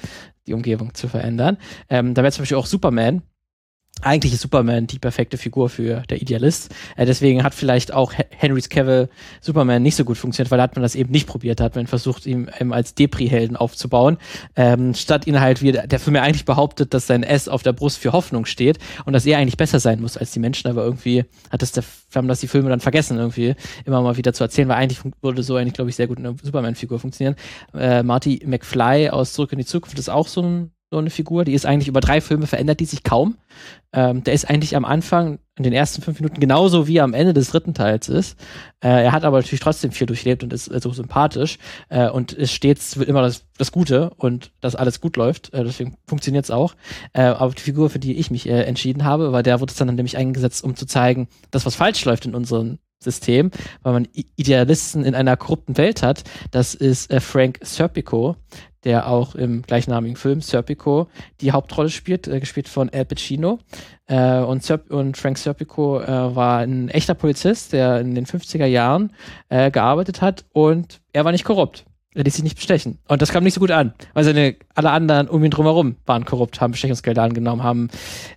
die Umgebung zu verändern. Ähm, da wäre zum Beispiel auch Superman, eigentlich ist Superman die perfekte Figur für der Idealist. Äh, deswegen hat vielleicht auch Henrys Cavill Superman nicht so gut funktioniert, weil hat man das eben nicht probiert, da hat man versucht, ihn eben als Depri-Helden aufzubauen, ähm, statt ihn halt wie der Film ja eigentlich behauptet, dass sein S auf der Brust für Hoffnung steht und dass er eigentlich besser sein muss als die Menschen, aber irgendwie hat das der, haben das die Filme dann vergessen, irgendwie immer mal wieder zu erzählen, weil eigentlich würde so eigentlich, glaube ich, sehr gut eine Superman-Figur funktionieren. Äh, Marty McFly aus Zurück in die Zukunft ist auch so ein so eine Figur. Die ist eigentlich über drei Filme verändert die sich kaum. Ähm, der ist eigentlich am Anfang, in den ersten fünf Minuten, genauso wie er am Ende des dritten Teils ist. Äh, er hat aber natürlich trotzdem viel durchlebt und ist äh, so sympathisch. Äh, und es stets immer das, das Gute und dass alles gut läuft. Äh, deswegen funktioniert es auch. Äh, aber die Figur, für die ich mich äh, entschieden habe, weil der wurde es dann nämlich eingesetzt, um zu zeigen, dass was falsch läuft in unserem System, weil man Idealisten in einer korrupten Welt hat. Das ist äh, Frank Serpico, der auch im gleichnamigen Film Serpico die Hauptrolle spielt, äh, gespielt von Al Pacino. Äh, und, Serp und Frank Serpico äh, war ein echter Polizist, der in den 50er Jahren äh, gearbeitet hat und er war nicht korrupt. Er ließ sich nicht bestechen. Und das kam nicht so gut an, weil seine, alle anderen um ihn drumherum waren korrupt, haben Bestechungsgelder angenommen, haben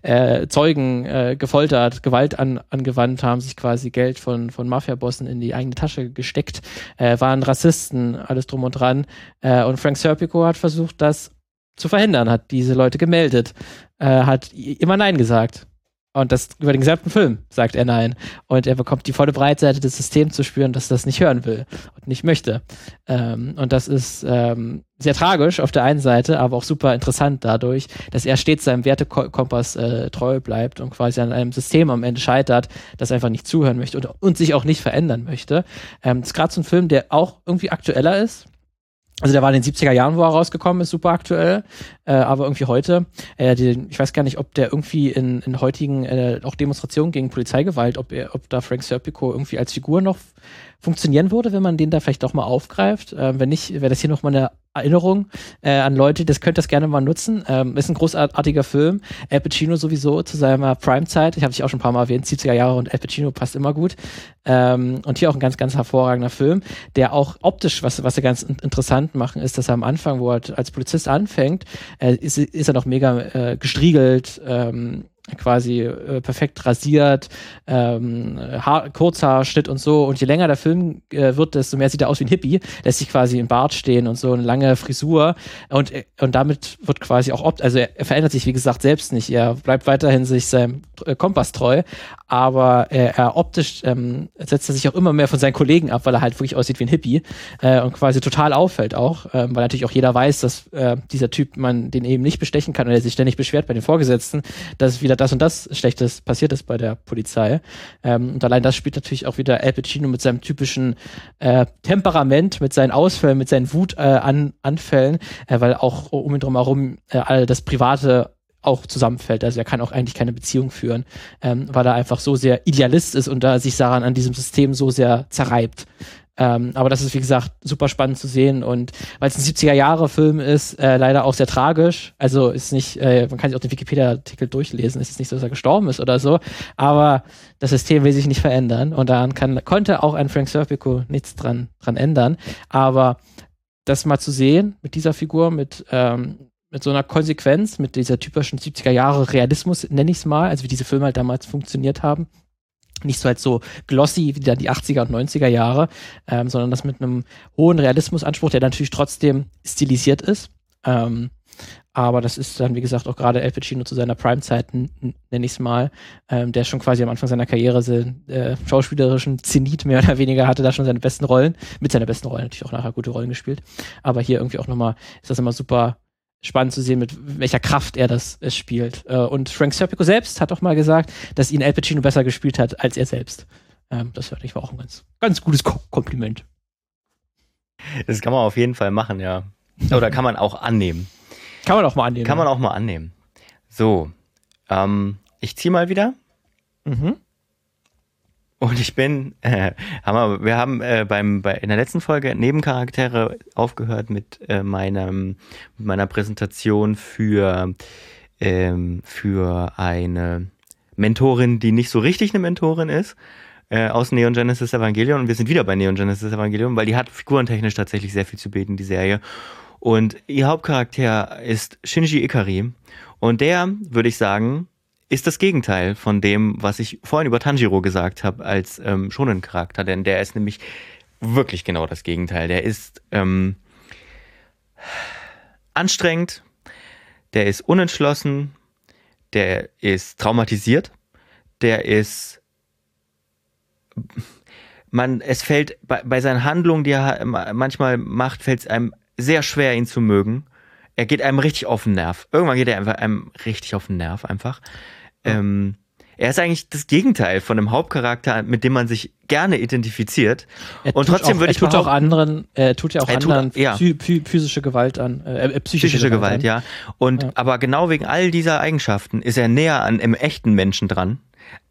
äh, Zeugen äh, gefoltert, Gewalt an, angewandt, haben sich quasi Geld von, von Mafiabossen in die eigene Tasche gesteckt, äh, waren Rassisten, alles drum und dran. Äh, und Frank Serpico hat versucht, das zu verhindern, hat diese Leute gemeldet, äh, hat immer Nein gesagt. Und das über den gesamten Film sagt er nein. Und er bekommt die volle Breitseite des Systems zu spüren, dass das nicht hören will und nicht möchte. Ähm, und das ist ähm, sehr tragisch auf der einen Seite, aber auch super interessant dadurch, dass er stets seinem Wertekompass äh, treu bleibt und quasi an einem System am Ende scheitert, das einfach nicht zuhören möchte und, und sich auch nicht verändern möchte. Ähm, das ist gerade so ein Film, der auch irgendwie aktueller ist. Also der war in den 70er Jahren, wo er rausgekommen ist, super aktuell, äh, aber irgendwie heute, äh, die, ich weiß gar nicht, ob der irgendwie in, in heutigen äh, auch Demonstrationen gegen Polizeigewalt, ob er, ob da Frank Serpico irgendwie als Figur noch funktionieren würde, wenn man den da vielleicht doch mal aufgreift. Ähm, wenn nicht, wäre das hier nochmal eine Erinnerung äh, an Leute, das könnt das gerne mal nutzen. Ähm, ist ein großartiger Film. Al Pacino sowieso zu seiner Prime-Zeit. Ich habe dich auch schon ein paar Mal erwähnt, 70er Jahre und Al Pacino passt immer gut. Ähm, und hier auch ein ganz, ganz hervorragender Film, der auch optisch, was, was er ganz interessant machen, ist, dass er am Anfang, wo er als Polizist anfängt, äh, ist, ist er noch mega äh, gestriegelt, ähm, quasi äh, perfekt rasiert, ähm, Haar, Kurzhaarschnitt und so. Und je länger der Film äh, wird, desto mehr sieht er aus wie ein Hippie, lässt sich quasi im Bart stehen und so eine lange Frisur. Und, und damit wird quasi auch opt, also er, er verändert sich, wie gesagt, selbst nicht. Er bleibt weiterhin sich seinem äh, Kompass treu, aber äh, er optisch ähm, setzt er sich auch immer mehr von seinen Kollegen ab, weil er halt wirklich aussieht wie ein Hippie äh, und quasi total auffällt auch, äh, weil natürlich auch jeder weiß, dass äh, dieser Typ man den eben nicht bestechen kann und er sich ständig beschwert bei den Vorgesetzten, dass wieder das und das Schlechtes passiert ist bei der Polizei. Ähm, und allein das spielt natürlich auch wieder Al Pacino mit seinem typischen äh, Temperament, mit seinen Ausfällen, mit seinen Wutanfällen, äh, äh, weil auch um ihn drum herum äh, all das Private auch zusammenfällt. Also er kann auch eigentlich keine Beziehung führen, ähm, weil er einfach so sehr Idealist ist und da sich Saran an diesem System so sehr zerreibt. Ähm, aber das ist, wie gesagt, super spannend zu sehen und weil es ein 70er-Jahre-Film ist, äh, leider auch sehr tragisch. Also ist nicht, äh, man kann sich auch den Wikipedia-Artikel durchlesen, es ist nicht so, dass er gestorben ist oder so, aber das System will sich nicht verändern und daran kann, konnte auch ein Frank Serpico nichts dran, dran ändern. Aber das mal zu sehen mit dieser Figur, mit ähm, mit so einer Konsequenz, mit dieser typischen 70er Jahre Realismus, nenne ich es mal, also wie diese Filme halt damals funktioniert haben. Nicht so halt so glossy wie dann die 80er und 90er Jahre, ähm, sondern das mit einem hohen Realismusanspruch, der natürlich trotzdem stilisiert ist. Ähm, aber das ist dann, wie gesagt, auch gerade El Pacino zu seiner Prime-Zeit, nenne ich es mal, ähm, der schon quasi am Anfang seiner Karriere den äh, schauspielerischen Zenit mehr oder weniger hatte, da schon seine besten Rollen, mit seiner besten Rolle natürlich auch nachher gute Rollen gespielt. Aber hier irgendwie auch nochmal ist das immer super spannend zu sehen, mit welcher Kraft er das äh, spielt. Äh, und Frank Serpico selbst hat auch mal gesagt, dass ihn Al Pacino besser gespielt hat als er selbst. Ähm, das fand ich war auch ein ganz, ganz gutes Ko Kompliment. Das kann man auf jeden Fall machen, ja. Oder kann man auch annehmen. Kann man auch mal annehmen. Kann man auch mal annehmen. So, ähm, ich ziehe mal wieder. Mhm. Und ich bin, äh, haben wir, haben äh, beim, bei, in der letzten Folge Nebencharaktere aufgehört mit, äh, meinem, mit meiner Präsentation für, ähm, für eine Mentorin, die nicht so richtig eine Mentorin ist, äh, aus Neon Genesis Evangelion. Und wir sind wieder bei Neon Genesis Evangelion, weil die hat figurentechnisch tatsächlich sehr viel zu bieten, die Serie. Und ihr Hauptcharakter ist Shinji Ikari. Und der, würde ich sagen, ist das Gegenteil von dem, was ich vorhin über Tanjiro gesagt habe als ähm, schonen Charakter, denn der ist nämlich wirklich genau das Gegenteil. Der ist ähm, anstrengend, der ist unentschlossen, der ist traumatisiert, der ist man, es fällt bei, bei seinen Handlungen, die er manchmal macht, fällt es einem sehr schwer, ihn zu mögen. Er geht einem richtig auf den Nerv. Irgendwann geht er einfach einem richtig auf den Nerv einfach. Ähm, er ist eigentlich das Gegenteil von einem Hauptcharakter, mit dem man sich gerne identifiziert. Er und trotzdem auch, würde ich er tut auch anderen, er tut ja auch anderen tut, ja. physische Gewalt an, äh, äh, psychische, psychische Gewalt, Gewalt ja. Und ja. aber genau wegen all dieser Eigenschaften ist er näher an einem echten Menschen dran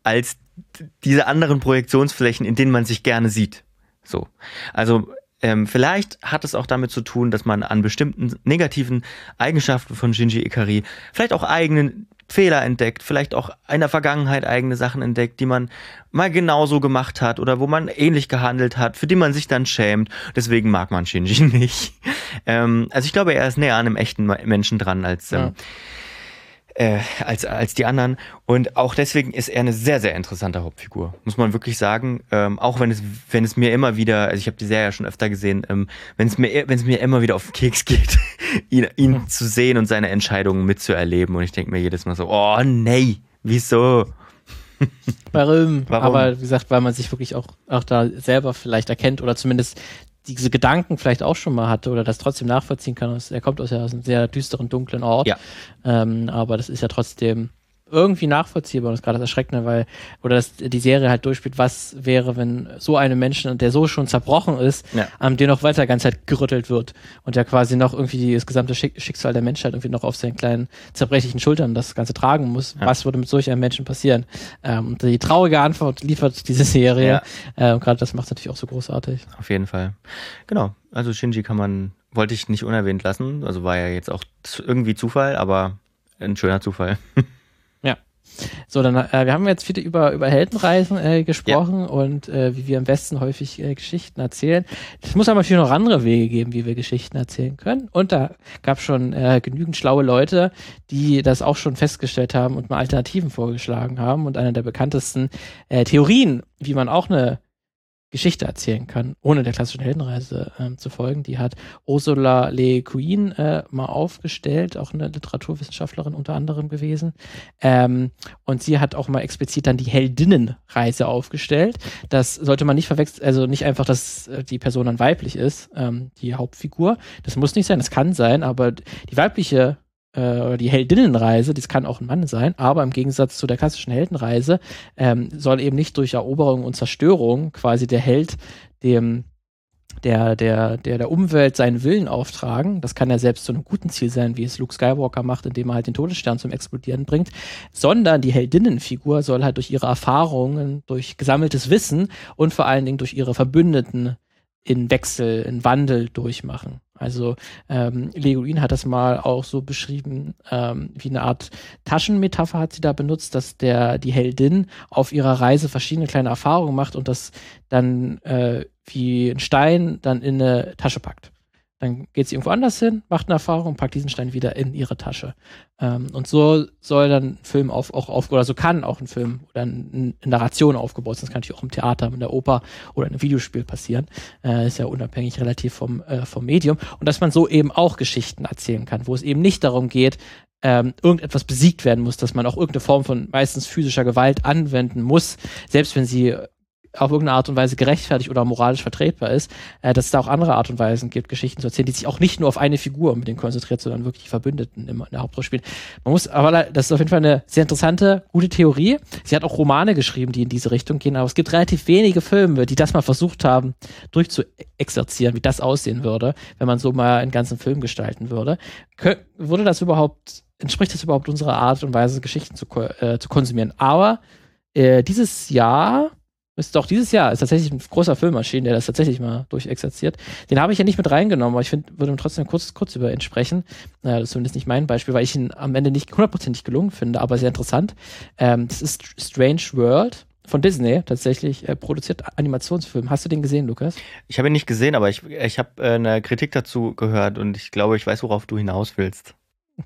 als diese anderen Projektionsflächen, in denen man sich gerne sieht. So, also ähm, vielleicht hat es auch damit zu tun, dass man an bestimmten negativen Eigenschaften von Shinji Ikari vielleicht auch eigenen Fehler entdeckt, vielleicht auch in der Vergangenheit eigene Sachen entdeckt, die man mal genauso gemacht hat oder wo man ähnlich gehandelt hat, für die man sich dann schämt. Deswegen mag man Shinji nicht. Ähm, also ich glaube, er ist näher an einem echten Menschen dran als ähm, ja äh, als, als die anderen. Und auch deswegen ist er eine sehr, sehr interessante Hauptfigur, muss man wirklich sagen. Ähm, auch wenn es, wenn es mir immer wieder, also ich habe die Serie ja schon öfter gesehen, ähm, wenn es mir, wenn es mir immer wieder auf den Keks geht, ihn, ihn mhm. zu sehen und seine Entscheidungen mitzuerleben. Und ich denke mir jedes Mal so, oh nee, wieso? Warum? Warum? Aber wie gesagt, weil man sich wirklich auch, auch da selber vielleicht erkennt oder zumindest diese Gedanken vielleicht auch schon mal hatte oder das trotzdem nachvollziehen kann. Er kommt aus, ja, aus einem sehr düsteren, dunklen Ort. Ja. Ähm, aber das ist ja trotzdem irgendwie nachvollziehbar und das ist gerade das Erschreckende, weil, oder dass die Serie halt durchspielt, was wäre, wenn so einem Menschen, der so schon zerbrochen ist, Ja. am den noch weiter ganz Zeit gerüttelt wird und der quasi noch irgendwie das gesamte Schick Schicksal der Menschheit irgendwie noch auf seinen kleinen zerbrechlichen Schultern das Ganze tragen muss. Ja. Was würde mit solch einem Menschen passieren? Ähm, und die traurige Antwort liefert diese Serie. Ähm, gerade das macht es natürlich auch so großartig. Auf jeden Fall. Genau. Also Shinji kann man, wollte ich nicht unerwähnt lassen. Also war ja jetzt auch irgendwie Zufall, aber ein schöner Zufall. So, dann, äh, wir haben jetzt viel über, über Heldenreisen äh, gesprochen und äh, wie wir am besten häufig äh, Geschichten erzählen. Es muss aber natürlich noch andere Wege geben, wie wir Geschichten erzählen können. Und da gab es schon äh, genügend schlaue Leute, die das auch schon festgestellt haben und mal Alternativen vorgeschlagen haben. Und eine der bekanntesten äh, Theorien, wie man auch eine Geschichte erzählen kann, ohne der klassischen Heldenreise ähm, zu folgen. Die hat Ursula Le Guin äh, mal aufgestellt, auch eine Literaturwissenschaftlerin unter anderem gewesen. Ähm, und sie hat auch mal explizit dann die Heldinnenreise aufgestellt. Das sollte man nicht verwechseln, also nicht einfach, dass äh, die Person dann weiblich ist, ähm, die Hauptfigur. Das muss nicht sein, das kann sein, aber die weibliche äh, oder die Heldinnenreise, das kann auch ein Mann sein, aber im Gegensatz zu der klassischen Heldenreise ähm, soll eben nicht durch Eroberung und Zerstörung quasi der Held dem der, der, der, der Umwelt seinen Willen auftragen. Das kann ja selbst zu einem guten Ziel sein, wie es Luke Skywalker macht, indem er halt den Todesstern zum Explodieren bringt. Sondern die Heldinnenfigur soll halt durch ihre Erfahrungen, durch gesammeltes Wissen und vor allen Dingen durch ihre Verbündeten in Wechsel, in Wandel durchmachen. Also ähm, Leguin hat das mal auch so beschrieben, ähm, wie eine Art Taschenmetapher hat sie da benutzt, dass der die Heldin auf ihrer Reise verschiedene kleine Erfahrungen macht und das dann äh, wie ein Stein dann in eine Tasche packt. Dann geht sie irgendwo anders hin, macht eine Erfahrung packt diesen Stein wieder in ihre Tasche. Ähm, und so soll dann ein Film auf, auch auf, oder so kann auch ein Film oder ein, eine Narration aufgebaut sein. Das kann natürlich auch im Theater, in der Oper oder in einem Videospiel passieren. Äh, ist ja unabhängig relativ vom, äh, vom Medium. Und dass man so eben auch Geschichten erzählen kann, wo es eben nicht darum geht, ähm, irgendetwas besiegt werden muss, dass man auch irgendeine Form von meistens physischer Gewalt anwenden muss, selbst wenn sie auf irgendeine Art und Weise gerechtfertigt oder moralisch vertretbar ist, äh, dass es da auch andere Art und Weisen gibt, Geschichten zu erzählen, die sich auch nicht nur auf eine Figur unbedingt konzentriert, sondern wirklich Verbündeten in der Hauptrolle spielen. Man muss, aber das ist auf jeden Fall eine sehr interessante, gute Theorie. Sie hat auch Romane geschrieben, die in diese Richtung gehen, aber es gibt relativ wenige Filme, die das mal versucht haben, durchzuexerzieren, wie das aussehen würde, wenn man so mal einen ganzen Film gestalten würde. Kö würde das überhaupt, entspricht das überhaupt unserer Art und Weise, Geschichten zu, äh, zu konsumieren? Aber äh, dieses Jahr ist doch dieses Jahr ist tatsächlich ein großer Film erschienen, der das tatsächlich mal durchexerziert. Den habe ich ja nicht mit reingenommen, aber ich find, würde trotzdem kurz, kurz über ihn sprechen. Äh, das ist zumindest nicht mein Beispiel, weil ich ihn am Ende nicht hundertprozentig gelungen finde, aber sehr interessant. Ähm, das ist Strange World von Disney, tatsächlich äh, produziert Animationsfilm. Hast du den gesehen, Lukas? Ich habe ihn nicht gesehen, aber ich, ich habe äh, eine Kritik dazu gehört und ich glaube, ich weiß, worauf du hinaus willst.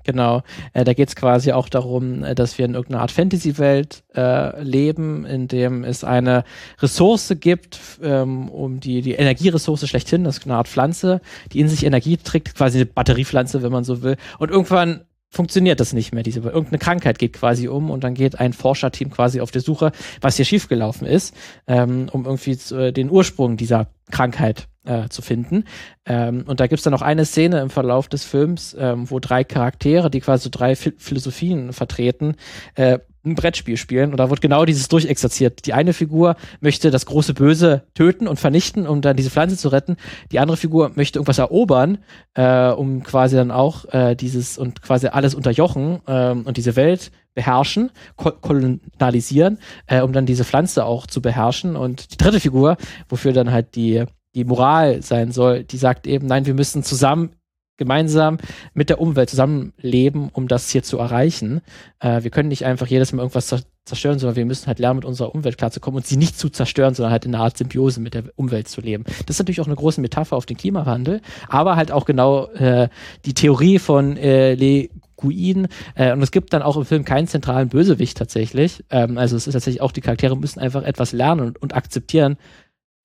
Genau. Äh, da geht es quasi auch darum, äh, dass wir in irgendeiner Art Fantasy-Welt äh, leben, in dem es eine Ressource gibt, ähm, um die, die Energieressource schlechthin, das ist eine Art Pflanze, die in sich Energie trägt, quasi eine Batteriepflanze, wenn man so will. Und irgendwann funktioniert das nicht mehr. Diese, irgendeine Krankheit geht quasi um und dann geht ein Forscherteam quasi auf der Suche, was hier schiefgelaufen ist, ähm, um irgendwie zu, äh, den Ursprung dieser Krankheit äh, zu finden. Ähm, und da gibt's dann noch eine Szene im Verlauf des Films, ähm, wo drei Charaktere, die quasi so drei Phi Philosophien vertreten, äh, ein Brettspiel spielen und da wird genau dieses durchexerziert. Die eine Figur möchte das große Böse töten und vernichten, um dann diese Pflanze zu retten. Die andere Figur möchte irgendwas erobern, äh, um quasi dann auch äh, dieses und quasi alles unterjochen ähm, und diese Welt beherrschen, ko kolonialisieren, äh, um dann diese Pflanze auch zu beherrschen. Und die dritte Figur, wofür dann halt die, die Moral sein soll, die sagt eben, nein, wir müssen zusammen gemeinsam mit der Umwelt zusammenleben, um das hier zu erreichen. Äh, wir können nicht einfach jedes Mal irgendwas zer zerstören, sondern wir müssen halt lernen, mit unserer Umwelt klarzukommen und sie nicht zu zerstören, sondern halt in einer Art Symbiose mit der Umwelt zu leben. Das ist natürlich auch eine große Metapher auf den Klimawandel, aber halt auch genau äh, die Theorie von äh, Le Guin. Äh, und es gibt dann auch im Film keinen zentralen Bösewicht tatsächlich. Ähm, also es ist tatsächlich auch, die Charaktere müssen einfach etwas lernen und, und akzeptieren,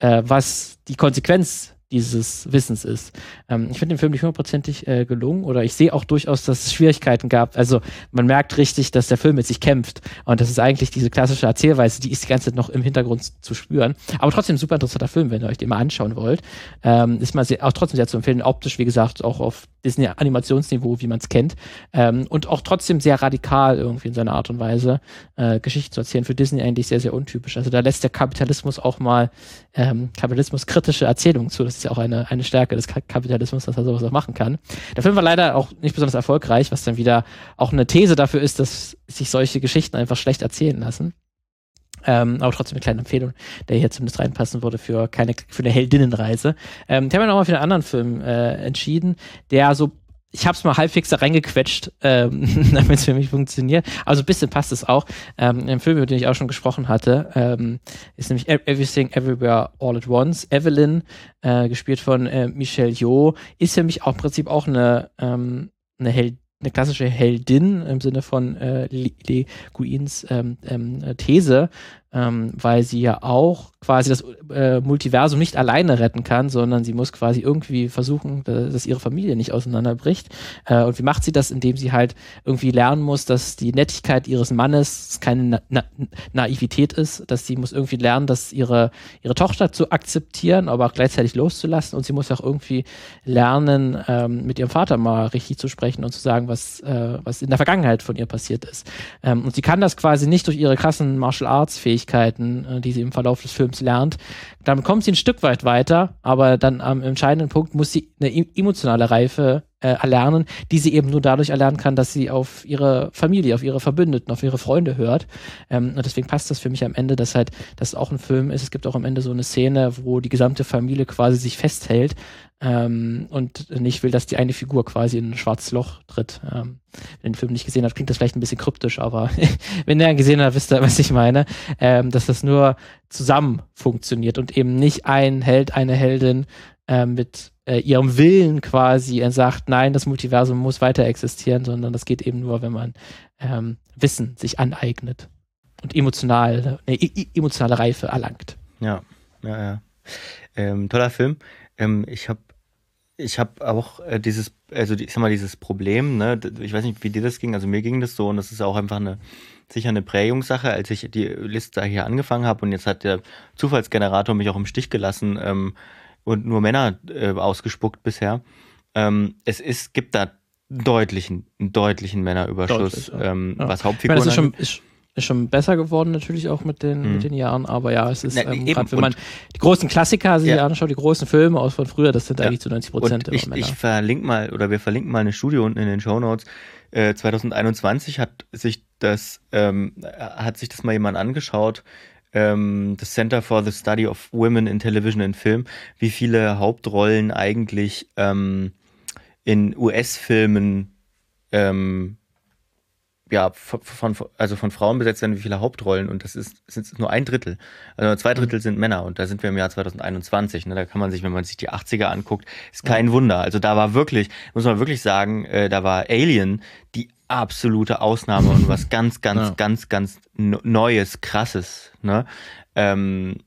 äh, was die Konsequenz dieses Wissens ist. Ähm, ich finde den Film nicht hundertprozentig äh, gelungen oder ich sehe auch durchaus, dass es Schwierigkeiten gab. Also man merkt richtig, dass der Film mit sich kämpft und das ist eigentlich diese klassische Erzählweise, die ist die ganze Zeit noch im Hintergrund zu spüren. Aber trotzdem super interessanter Film, wenn ihr euch den mal anschauen wollt. Ähm, ist mal auch trotzdem sehr zu empfehlen, optisch, wie gesagt, auch auf Disney-Animationsniveau, wie man es kennt. Ähm, und auch trotzdem sehr radikal irgendwie in seiner Art und Weise, äh, Geschichte zu erzählen. Für Disney eigentlich sehr, sehr untypisch. Also da lässt der Kapitalismus auch mal ähm, kapitalismuskritische Erzählungen zu. Das ist ja auch eine, eine Stärke des Kapitalismus, dass er sowas auch machen kann. Der Film war leider auch nicht besonders erfolgreich, was dann wieder auch eine These dafür ist, dass sich solche Geschichten einfach schlecht erzählen lassen. Ähm, aber trotzdem eine kleine Empfehlung, der hier zumindest reinpassen würde für keine für eine Heldinnenreise. Ähm, ich habe mich nochmal für einen anderen Film äh, entschieden, der so ich habe es mal halbwegs da reingequetscht, ähm, damit es für mich funktioniert. Also ein bisschen passt es auch. Ähm, Im Film, über den ich auch schon gesprochen hatte, ähm, ist nämlich e-, Everything Everywhere All at Once. Evelyn, äh, gespielt von äh, Michelle Yeoh, ist für mich auch im Prinzip auch eine, ähm, eine Held eine klassische Heldin im Sinne von äh, Le Guins ähm, ähm, These, ähm, weil sie ja auch quasi das äh, Multiversum nicht alleine retten kann, sondern sie muss quasi irgendwie versuchen, dass ihre Familie nicht auseinanderbricht. Äh, und wie macht sie das? Indem sie halt irgendwie lernen muss, dass die Nettigkeit ihres Mannes keine Na Na Naivität ist, dass sie muss irgendwie lernen, dass ihre, ihre Tochter zu akzeptieren, aber auch gleichzeitig loszulassen. Und sie muss auch irgendwie lernen, ähm, mit ihrem Vater mal richtig zu sprechen und zu sagen, was, äh, was in der Vergangenheit von ihr passiert ist. Ähm, und sie kann das quasi nicht durch ihre krassen Martial Arts Fähigkeiten, äh, die sie im Verlauf des Films Films lernt. Dann kommt sie ein Stück weit weiter, aber dann am entscheidenden Punkt muss sie eine emotionale Reife äh, erlernen, die sie eben nur dadurch erlernen kann, dass sie auf ihre Familie, auf ihre Verbündeten, auf ihre Freunde hört. Ähm, und deswegen passt das für mich am Ende, dass halt das auch ein Film ist. Es gibt auch am Ende so eine Szene, wo die gesamte Familie quasi sich festhält ähm, und nicht will, dass die eine Figur quasi in ein schwarzes Loch tritt. Ähm, wenn den Film nicht gesehen hat, klingt das vielleicht ein bisschen kryptisch, aber wenn ihr ihn gesehen habt, wisst ihr, was ich meine. Ähm, dass das nur zusammen funktioniert und eben nicht ein Held, eine Heldin äh, mit äh, ihrem Willen quasi sagt, nein, das Multiversum muss weiter existieren, sondern das geht eben nur, wenn man ähm, Wissen sich aneignet und emotional, eine emotionale Reife erlangt. Ja, ja, ja. Ähm, toller Film. Ähm, ich habe ich habe auch äh, dieses, also ich sag mal, dieses Problem, ne, ich weiß nicht, wie dir das ging, also mir ging das so und das ist auch einfach eine, sicher eine Prägungssache, als ich die Liste hier angefangen habe und jetzt hat der Zufallsgenerator mich auch im Stich gelassen ähm, und nur Männer äh, ausgespuckt bisher. Ähm, es ist, gibt da deutlichen, deutlichen Männerüberschuss, Deutlich, ja. ähm, ja. was Hauptfiguren ich meine, das ist schon, ist, ist schon besser geworden natürlich auch mit den, mhm. mit den Jahren, aber ja, es ist, Na, ähm, gerade wenn man die großen Klassiker sich ja. anschaut, die großen Filme aus von früher, das sind ja. eigentlich zu 90 Prozent immer ich, Männer. Ich verlinke mal, oder wir verlinken mal eine Studie unten in den Show Notes. Äh, 2021 hat sich das, ähm, hat sich das mal jemand angeschaut, ähm, das Center for the Study of Women in Television and Film, wie viele Hauptrollen eigentlich ähm, in US-Filmen ähm, ja, von, also von Frauen besetzt werden, wie viele Hauptrollen und das ist, ist nur ein Drittel. Also zwei Drittel mhm. sind Männer und da sind wir im Jahr 2021. Ne? Da kann man sich, wenn man sich die 80er anguckt, ist kein ja. Wunder. Also da war wirklich, muss man wirklich sagen, äh, da war Alien die absolute Ausnahme und was ganz, ganz, ja. ganz, ganz Neues, Krasses. Ne? Ähm,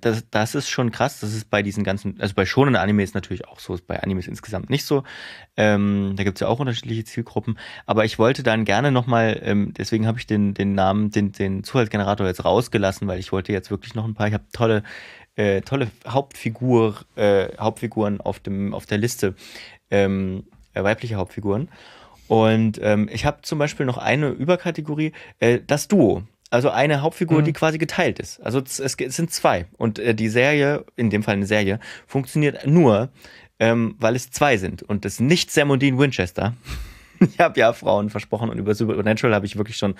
das, das ist schon krass. Das ist bei diesen ganzen, also bei schonen Animes natürlich auch so, ist bei Animes insgesamt nicht so. Ähm, da gibt's ja auch unterschiedliche Zielgruppen. Aber ich wollte dann gerne nochmal, ähm, deswegen habe ich den, den Namen, den, den Zufallsgenerator jetzt rausgelassen, weil ich wollte jetzt wirklich noch ein paar, ich habe tolle, äh, tolle Hauptfigur, äh, Hauptfiguren auf, dem, auf der Liste, ähm, äh, weibliche Hauptfiguren. Und ähm, ich habe zum Beispiel noch eine Überkategorie, äh, das Duo. Also eine Hauptfigur, mhm. die quasi geteilt ist. Also es, es sind zwei. Und äh, die Serie, in dem Fall eine Serie, funktioniert nur, ähm, weil es zwei sind. Und das ist nicht Sam und Dean Winchester. ich habe ja Frauen versprochen und über Supernatural habe ich wirklich schon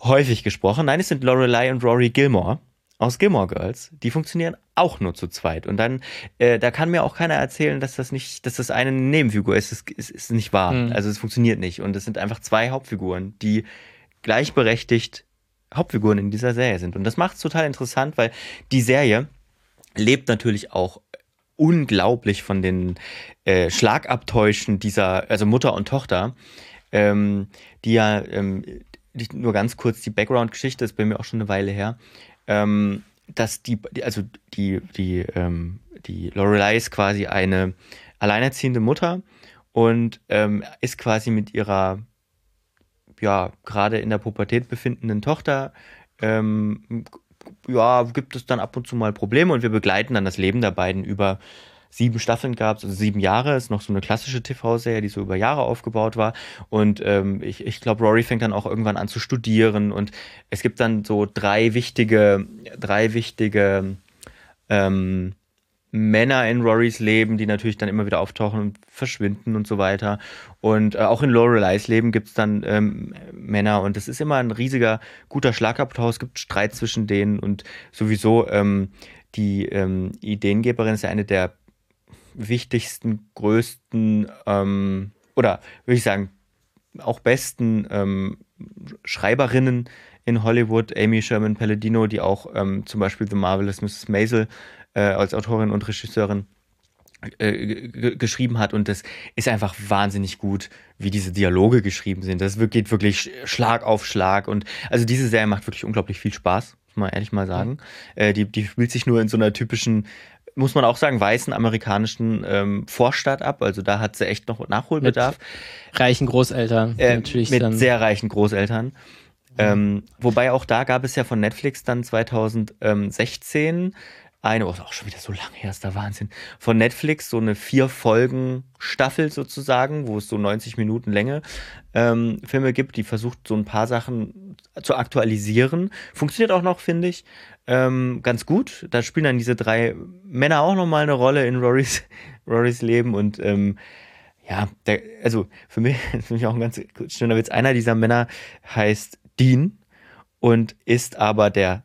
häufig gesprochen. Nein, es sind Lorelei und Rory Gilmore aus Gilmore Girls. Die funktionieren auch nur zu zweit. Und dann, äh, da kann mir auch keiner erzählen, dass das nicht, dass das eine Nebenfigur ist. Es ist, ist, nicht wahr. Mhm. Also es funktioniert nicht. Und es sind einfach zwei Hauptfiguren, die gleichberechtigt Hauptfiguren in dieser Serie sind. Und das macht es total interessant, weil die Serie lebt natürlich auch unglaublich von den äh, Schlagabtäuschen dieser, also Mutter und Tochter, ähm, die ja, ähm, nur ganz kurz die Background-Geschichte ist bei mir auch schon eine Weile her. Ähm, dass die, also die, die, ähm, die Lorelei ist quasi eine alleinerziehende Mutter und ähm, ist quasi mit ihrer, ja, gerade in der Pubertät befindenden Tochter, ähm, ja, gibt es dann ab und zu mal Probleme und wir begleiten dann das Leben der beiden über sieben Staffeln gab es, also sieben Jahre, ist noch so eine klassische TV-Serie, die so über Jahre aufgebaut war. Und ähm, ich, ich glaube, Rory fängt dann auch irgendwann an zu studieren und es gibt dann so drei wichtige, drei wichtige ähm, Männer in Rorys Leben, die natürlich dann immer wieder auftauchen und verschwinden und so weiter. Und äh, auch in Loreleis Leben gibt es dann ähm, Männer und es ist immer ein riesiger, guter Schlagabtausch. Es gibt Streit zwischen denen und sowieso ähm, die ähm, Ideengeberin ist ja eine der wichtigsten, größten ähm, oder würde ich sagen auch besten ähm, Schreiberinnen in Hollywood, Amy Sherman Palladino, die auch ähm, zum Beispiel The Marvelous Mrs. Maisel äh, als Autorin und Regisseurin äh, geschrieben hat und das ist einfach wahnsinnig gut, wie diese Dialoge geschrieben sind. Das geht wirklich Schlag auf Schlag und also diese Serie macht wirklich unglaublich viel Spaß, muss man ehrlich mal sagen. Mhm. Äh, die, die spielt sich nur in so einer typischen muss man auch sagen, weißen amerikanischen ähm, Vorstadt ab. Also da hat sie echt noch Nachholbedarf. Mit reichen Großeltern, äh, natürlich. Mit dann sehr reichen Großeltern. Ähm, wobei auch da gab es ja von Netflix dann 2016 eine, oh, auch schon wieder so lange her, ist der Wahnsinn, von Netflix so eine vier Folgen Staffel sozusagen, wo es so 90 Minuten Länge ähm, Filme gibt, die versucht so ein paar Sachen zu aktualisieren. Funktioniert auch noch, finde ich ähm, ganz gut. Da spielen dann diese drei Männer auch nochmal eine Rolle in Rorys, Rorys Leben und ähm, ja, der, also für mich, für mich auch ein ganz schöner Witz. Einer dieser Männer heißt Dean und ist aber der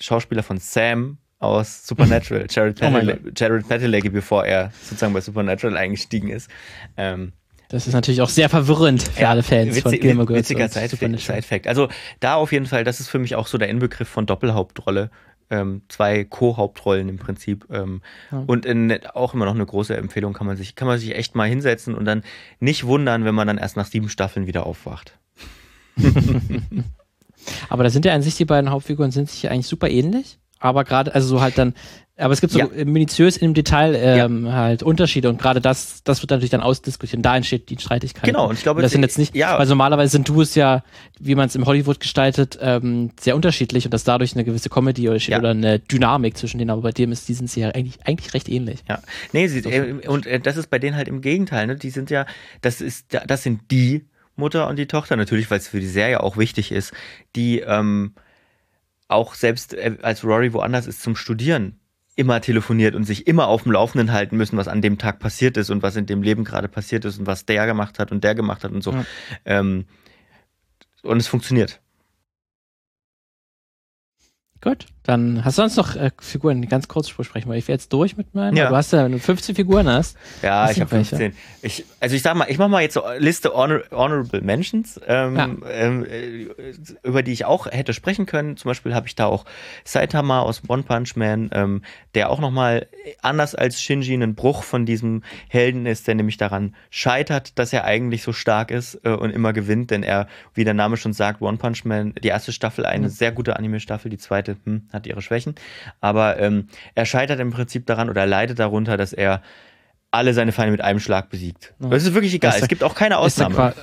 Schauspieler von Sam aus Supernatural, Jared, oh Jared Padalecki, bevor er sozusagen bei Supernatural eingestiegen ist. Ähm, das ist natürlich auch sehr verwirrend für ja, alle Fans witzig, von Gilmore Girls. Witziger Side-Fact. Also da auf jeden Fall, das ist für mich auch so der Inbegriff von Doppelhauptrolle. Ähm, zwei Co-Hauptrollen im Prinzip. Ähm, ja. Und in, auch immer noch eine große Empfehlung, kann man, sich, kann man sich echt mal hinsetzen und dann nicht wundern, wenn man dann erst nach sieben Staffeln wieder aufwacht. Aber da sind ja an sich die beiden Hauptfiguren sind sich ja eigentlich super ähnlich. Aber gerade, also so halt dann aber es gibt so ja. minutiös im Detail ähm, ja. halt Unterschiede und gerade das, das wird natürlich dann ausdiskutiert. Da entsteht die Streitigkeit. Genau, und ich glaube, und das sind jetzt nicht, ja. weil normalerweise sind Duos ja, wie man es im Hollywood gestaltet, ähm, sehr unterschiedlich und dass dadurch eine gewisse Comedy oder, ja. oder eine Dynamik zwischen denen, aber bei dem ist die sind sie ja eigentlich, eigentlich recht ähnlich. Ja, nee, sie, äh, und äh, das ist bei denen halt im Gegenteil, ne? Die sind ja, das ist, das sind die Mutter und die Tochter, natürlich, weil es für die Serie auch wichtig ist, die ähm, auch selbst äh, als Rory woanders ist zum Studieren immer telefoniert und sich immer auf dem Laufenden halten müssen, was an dem Tag passiert ist und was in dem Leben gerade passiert ist und was der gemacht hat und der gemacht hat und so. Ja. Ähm, und es funktioniert. Gut, dann hast du sonst noch äh, Figuren, ganz kurz sprechen, weil ich wäre jetzt durch mit meinen. Ja. Du hast ja, wenn du 15 Figuren hast. Ja, ich habe 15. Ich, also ich sag mal, ich mache mal jetzt so Liste Honor, Honorable Mentions, ähm, ja. ähm, äh, über die ich auch hätte sprechen können. Zum Beispiel habe ich da auch Saitama aus One Punch Man, ähm, der auch nochmal anders als Shinji ein Bruch von diesem Helden ist, der nämlich daran scheitert, dass er eigentlich so stark ist äh, und immer gewinnt, denn er, wie der Name schon sagt, One Punch Man, die erste Staffel eine mhm. sehr gute Anime-Staffel, die zweite hm, hat ihre Schwächen. Aber ähm, er scheitert im Prinzip daran oder leidet darunter, dass er alle seine Feinde mit einem Schlag besiegt. Ja. Das ist wirklich egal. Ist es gibt auch keine Ausnahme.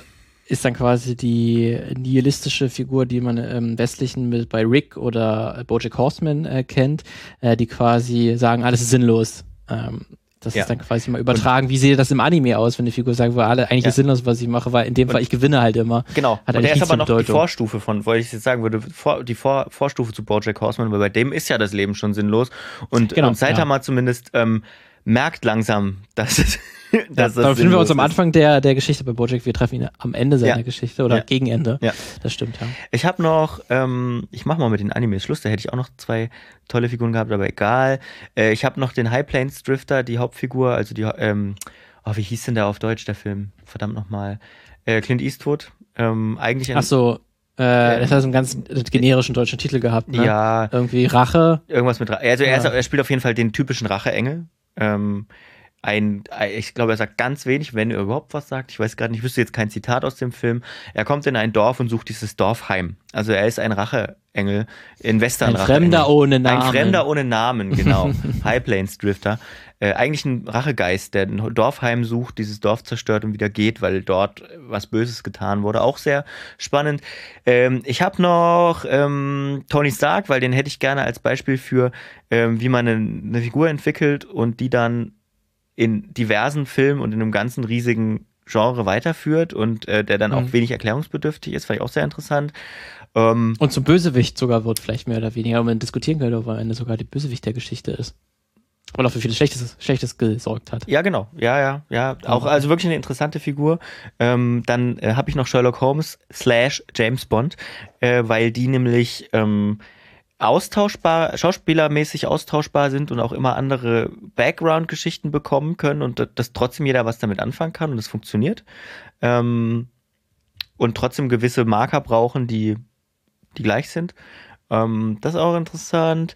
Ist dann quasi die nihilistische Figur, die man im Westlichen mit, bei Rick oder Bojack Horseman äh, kennt, äh, die quasi sagen, alles ist sinnlos. Ähm, das ja. ist dann quasi mal übertragen. Wie sieht das im Anime aus, wenn die Figur sagt, wir alle eigentlich ja. ist sinnlos, was ich mache, weil in dem und Fall ich gewinne halt immer. Genau. Hat und er ist aber noch Bedeutung. die Vorstufe von, wollte ich jetzt sagen würde, vor, die vor, Vorstufe zu Bojack Horseman, weil bei dem ist ja das Leben schon sinnlos. Und, genau, und Saitama ja. zumindest ähm, merkt langsam, dass es das ja, da befinden wir uns am Anfang der, der Geschichte bei Bojack. Wir treffen ihn am Ende seiner ja. Geschichte oder ja. gegen Ende. Ja. Das stimmt, ja. Ich habe noch, ähm, ich mache mal mit den Animes Schluss, da hätte ich auch noch zwei tolle Figuren gehabt, aber egal. Äh, ich habe noch den High Plains Drifter, die Hauptfigur, also die, ähm, oh, wie hieß denn der auf Deutsch, der Film? Verdammt nochmal. Äh, Clint Eastwood. Ähm, eigentlich ein, Ach so, äh, das hat einen ganz generischen deutschen Titel gehabt, ne? Ja. Irgendwie Rache. Irgendwas mit Rache. Also er, ist, er, spielt auf jeden Fall den typischen Rache-Engel. Ähm, ein, ich glaube, er sagt ganz wenig, wenn er überhaupt was sagt. Ich weiß gerade nicht, ich wüsste jetzt kein Zitat aus dem Film. Er kommt in ein Dorf und sucht dieses Dorf heim. Also er ist ein Racheengel in Western. Ein Fremder ohne Namen. Ein Fremder ohne Namen, genau. High Plains Drifter. Äh, eigentlich ein Rachegeist, der ein Dorf heimsucht, dieses Dorf zerstört und wieder geht, weil dort was Böses getan wurde. Auch sehr spannend. Ähm, ich habe noch ähm, Tony Stark, weil den hätte ich gerne als Beispiel für, ähm, wie man eine, eine Figur entwickelt und die dann in diversen Filmen und in einem ganzen riesigen Genre weiterführt und äh, der dann mhm. auch wenig erklärungsbedürftig ist, fand ich auch sehr interessant. Ähm, und zum Bösewicht sogar wird, vielleicht mehr oder weniger, und man diskutieren könnte, ob am Ende sogar die Bösewicht der Geschichte ist. Und auch für vieles Schlechtes, Schlechtes gesorgt hat. Ja, genau. Ja, ja, ja. Auch also wirklich eine interessante Figur. Ähm, dann äh, habe ich noch Sherlock Holmes slash James Bond, äh, weil die nämlich ähm, austauschbar, schauspielermäßig austauschbar sind und auch immer andere Background-Geschichten bekommen können und dass trotzdem jeder was damit anfangen kann und es funktioniert. Ähm, und trotzdem gewisse Marker brauchen, die, die gleich sind. Ähm, das ist auch interessant.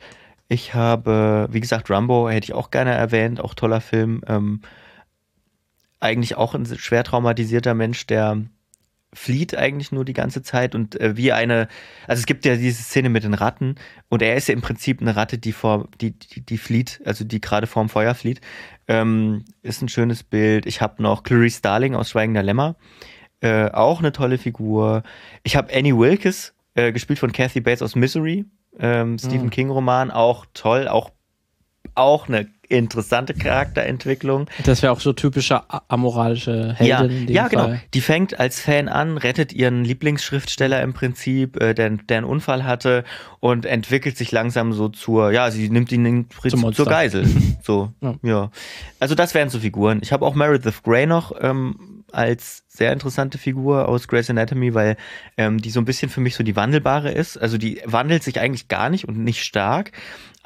Ich habe, wie gesagt, Rambo hätte ich auch gerne erwähnt, auch toller Film. Ähm, eigentlich auch ein schwer traumatisierter Mensch, der flieht eigentlich nur die ganze Zeit und äh, wie eine, also es gibt ja diese Szene mit den Ratten und er ist ja im Prinzip eine Ratte, die vor, die, die, die flieht, also die gerade vorm Feuer flieht. Ähm, ist ein schönes Bild. Ich habe noch Clarice Starling aus Schweigender Lämmer, äh, auch eine tolle Figur. Ich habe Annie Wilkes, äh, gespielt von Kathy Bates aus Misery, ähm, Stephen mhm. King Roman, auch toll, auch auch eine interessante Charakterentwicklung. Das wäre auch so typische amoralische Heldin. Ja, ja genau. Die fängt als Fan an, rettet ihren Lieblingsschriftsteller im Prinzip, äh, der, der einen Unfall hatte und entwickelt sich langsam so zur, ja, sie nimmt ihn in, zur Geisel. so, ja. ja. Also das wären so Figuren. Ich habe auch Meredith Grey noch ähm, als sehr interessante Figur aus Grey's Anatomy, weil ähm, die so ein bisschen für mich so die wandelbare ist. Also die wandelt sich eigentlich gar nicht und nicht stark,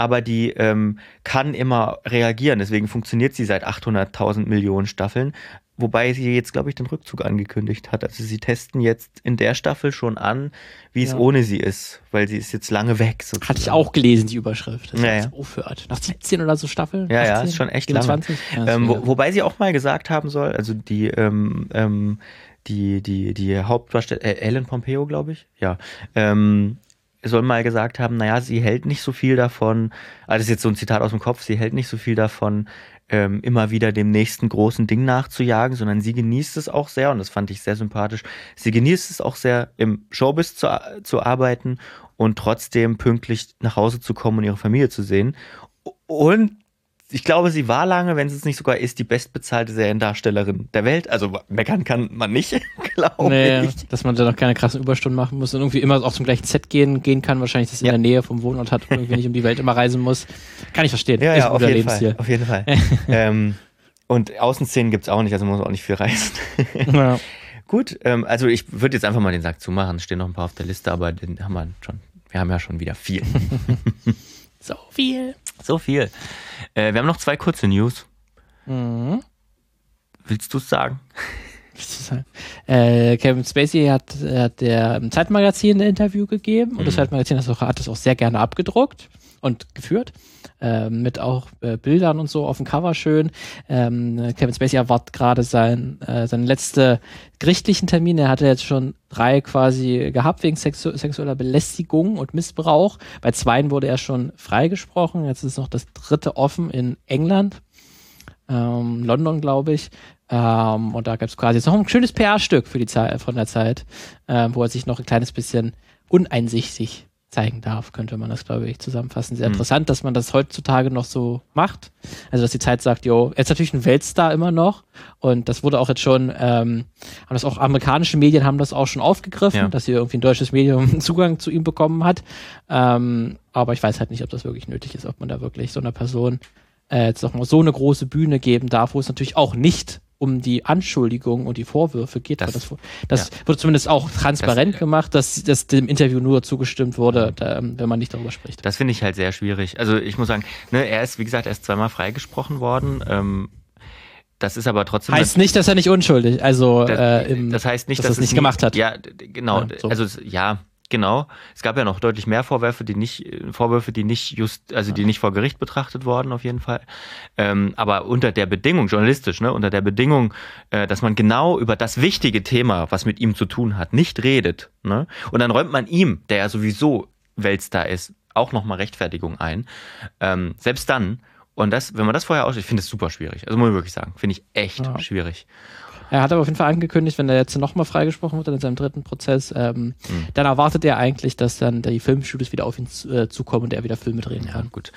aber die ähm, kann immer reagieren. Deswegen funktioniert sie seit 800.000 Millionen Staffeln. Wobei sie jetzt, glaube ich, den Rückzug angekündigt hat. Also sie testen jetzt in der Staffel schon an, wie es ohne sie ist, weil sie ist jetzt lange weg. Sozusagen. Hatte ich auch gelesen, die Überschrift, dass ja, ja. aufhört. Nach 17 oder so Staffeln? Ja, 18, ja, ist schon echt 24? lange. Ja, ähm, wo, wobei sie auch mal gesagt haben soll, also die, ähm, ähm, die, die, die Hauptdarstellerin, äh, Ellen Pompeo, glaube ich, ja, ähm, soll mal gesagt haben, naja, sie hält nicht so viel davon, also das ist jetzt so ein Zitat aus dem Kopf, sie hält nicht so viel davon, ähm, immer wieder dem nächsten großen Ding nachzujagen, sondern sie genießt es auch sehr, und das fand ich sehr sympathisch, sie genießt es auch sehr, im Showbiz zu, zu arbeiten und trotzdem pünktlich nach Hause zu kommen und ihre Familie zu sehen. Und ich glaube, sie war lange, wenn sie es nicht sogar ist, die bestbezahlte Seriendarstellerin der Welt. Also meckern kann man nicht, glaube nee, ich. Dass man da noch keine krassen Überstunden machen muss und irgendwie immer auch zum gleichen Set gehen, gehen kann, wahrscheinlich, dass sie ja. in der Nähe vom Wohnort hat und irgendwie nicht um die Welt immer reisen muss. Kann ich verstehen. Ja, ja auf, jeden Fall, auf jeden Fall. ähm, und Außenszenen gibt es auch nicht, also man muss auch nicht viel reisen. ja. Gut, ähm, also ich würde jetzt einfach mal den Sack zumachen. Es stehen noch ein paar auf der Liste, aber den haben wir schon. Wir haben ja schon wieder viel. so viel. So viel. Äh, wir haben noch zwei kurze News. Mhm. Willst du es sagen? Äh, Kevin Spacey hat, hat der Zeitmagazin ein Interview gegeben und das mhm. Zeitmagazin hat, das auch sehr gerne abgedruckt und geführt. Äh, mit auch äh, Bildern und so auf dem Cover schön. Ähm, Kevin Spacey erwartet gerade sein, äh, seinen letzten gerichtlichen Termin. Er hatte jetzt schon drei quasi gehabt wegen sexu sexueller Belästigung und Missbrauch. Bei zweien wurde er schon freigesprochen. Jetzt ist noch das dritte offen in England. Ähm, London, glaube ich. Ähm, und da gab es quasi jetzt noch ein schönes PR-Stück für die Zeit von der Zeit, äh, wo er sich noch ein kleines bisschen uneinsichtig zeigen darf, könnte man das, glaube ich, zusammenfassen. Sehr mhm. interessant, dass man das heutzutage noch so macht. Also, dass die Zeit sagt, jo, er ist natürlich ein Weltstar immer noch. Und das wurde auch jetzt schon, ähm, haben das auch amerikanische Medien haben das auch schon aufgegriffen, ja. dass hier irgendwie ein deutsches Medium Zugang zu ihm bekommen hat. Ähm, aber ich weiß halt nicht, ob das wirklich nötig ist, ob man da wirklich so einer Person äh, jetzt noch mal so eine große Bühne geben darf, wo es natürlich auch nicht um die Anschuldigungen und die Vorwürfe geht. Das, das, das ja. wurde zumindest auch transparent das, gemacht, dass, dass dem Interview nur zugestimmt wurde, da, wenn man nicht darüber spricht. Das finde ich halt sehr schwierig. Also ich muss sagen, ne, er ist, wie gesagt, erst zweimal freigesprochen worden. Ähm, das ist aber trotzdem. Heißt nicht, dass er nicht unschuldig, also das, äh, im, das heißt nicht, dass, dass er es nicht nie, gemacht hat. Ja, genau. Ja, so. Also ja, Genau. Es gab ja noch deutlich mehr Vorwürfe, die nicht, Vorwürfe, die nicht just, also die nicht vor Gericht betrachtet wurden, auf jeden Fall. Ähm, aber unter der Bedingung, journalistisch, ne, unter der Bedingung, äh, dass man genau über das wichtige Thema, was mit ihm zu tun hat, nicht redet. Ne? Und dann räumt man ihm, der ja sowieso Weltstar ist, auch nochmal Rechtfertigung ein. Ähm, selbst dann, und das, wenn man das vorher aussieht, ich finde es super schwierig. Also muss ich wirklich sagen, finde ich echt ja. schwierig. Er hat aber auf jeden Fall angekündigt, wenn er jetzt nochmal freigesprochen wird in seinem dritten Prozess, ähm, mhm. dann erwartet er eigentlich, dass dann die Filmstudios wieder auf ihn zu, äh, zukommen und er wieder Filme drehen kann. Ja, gut.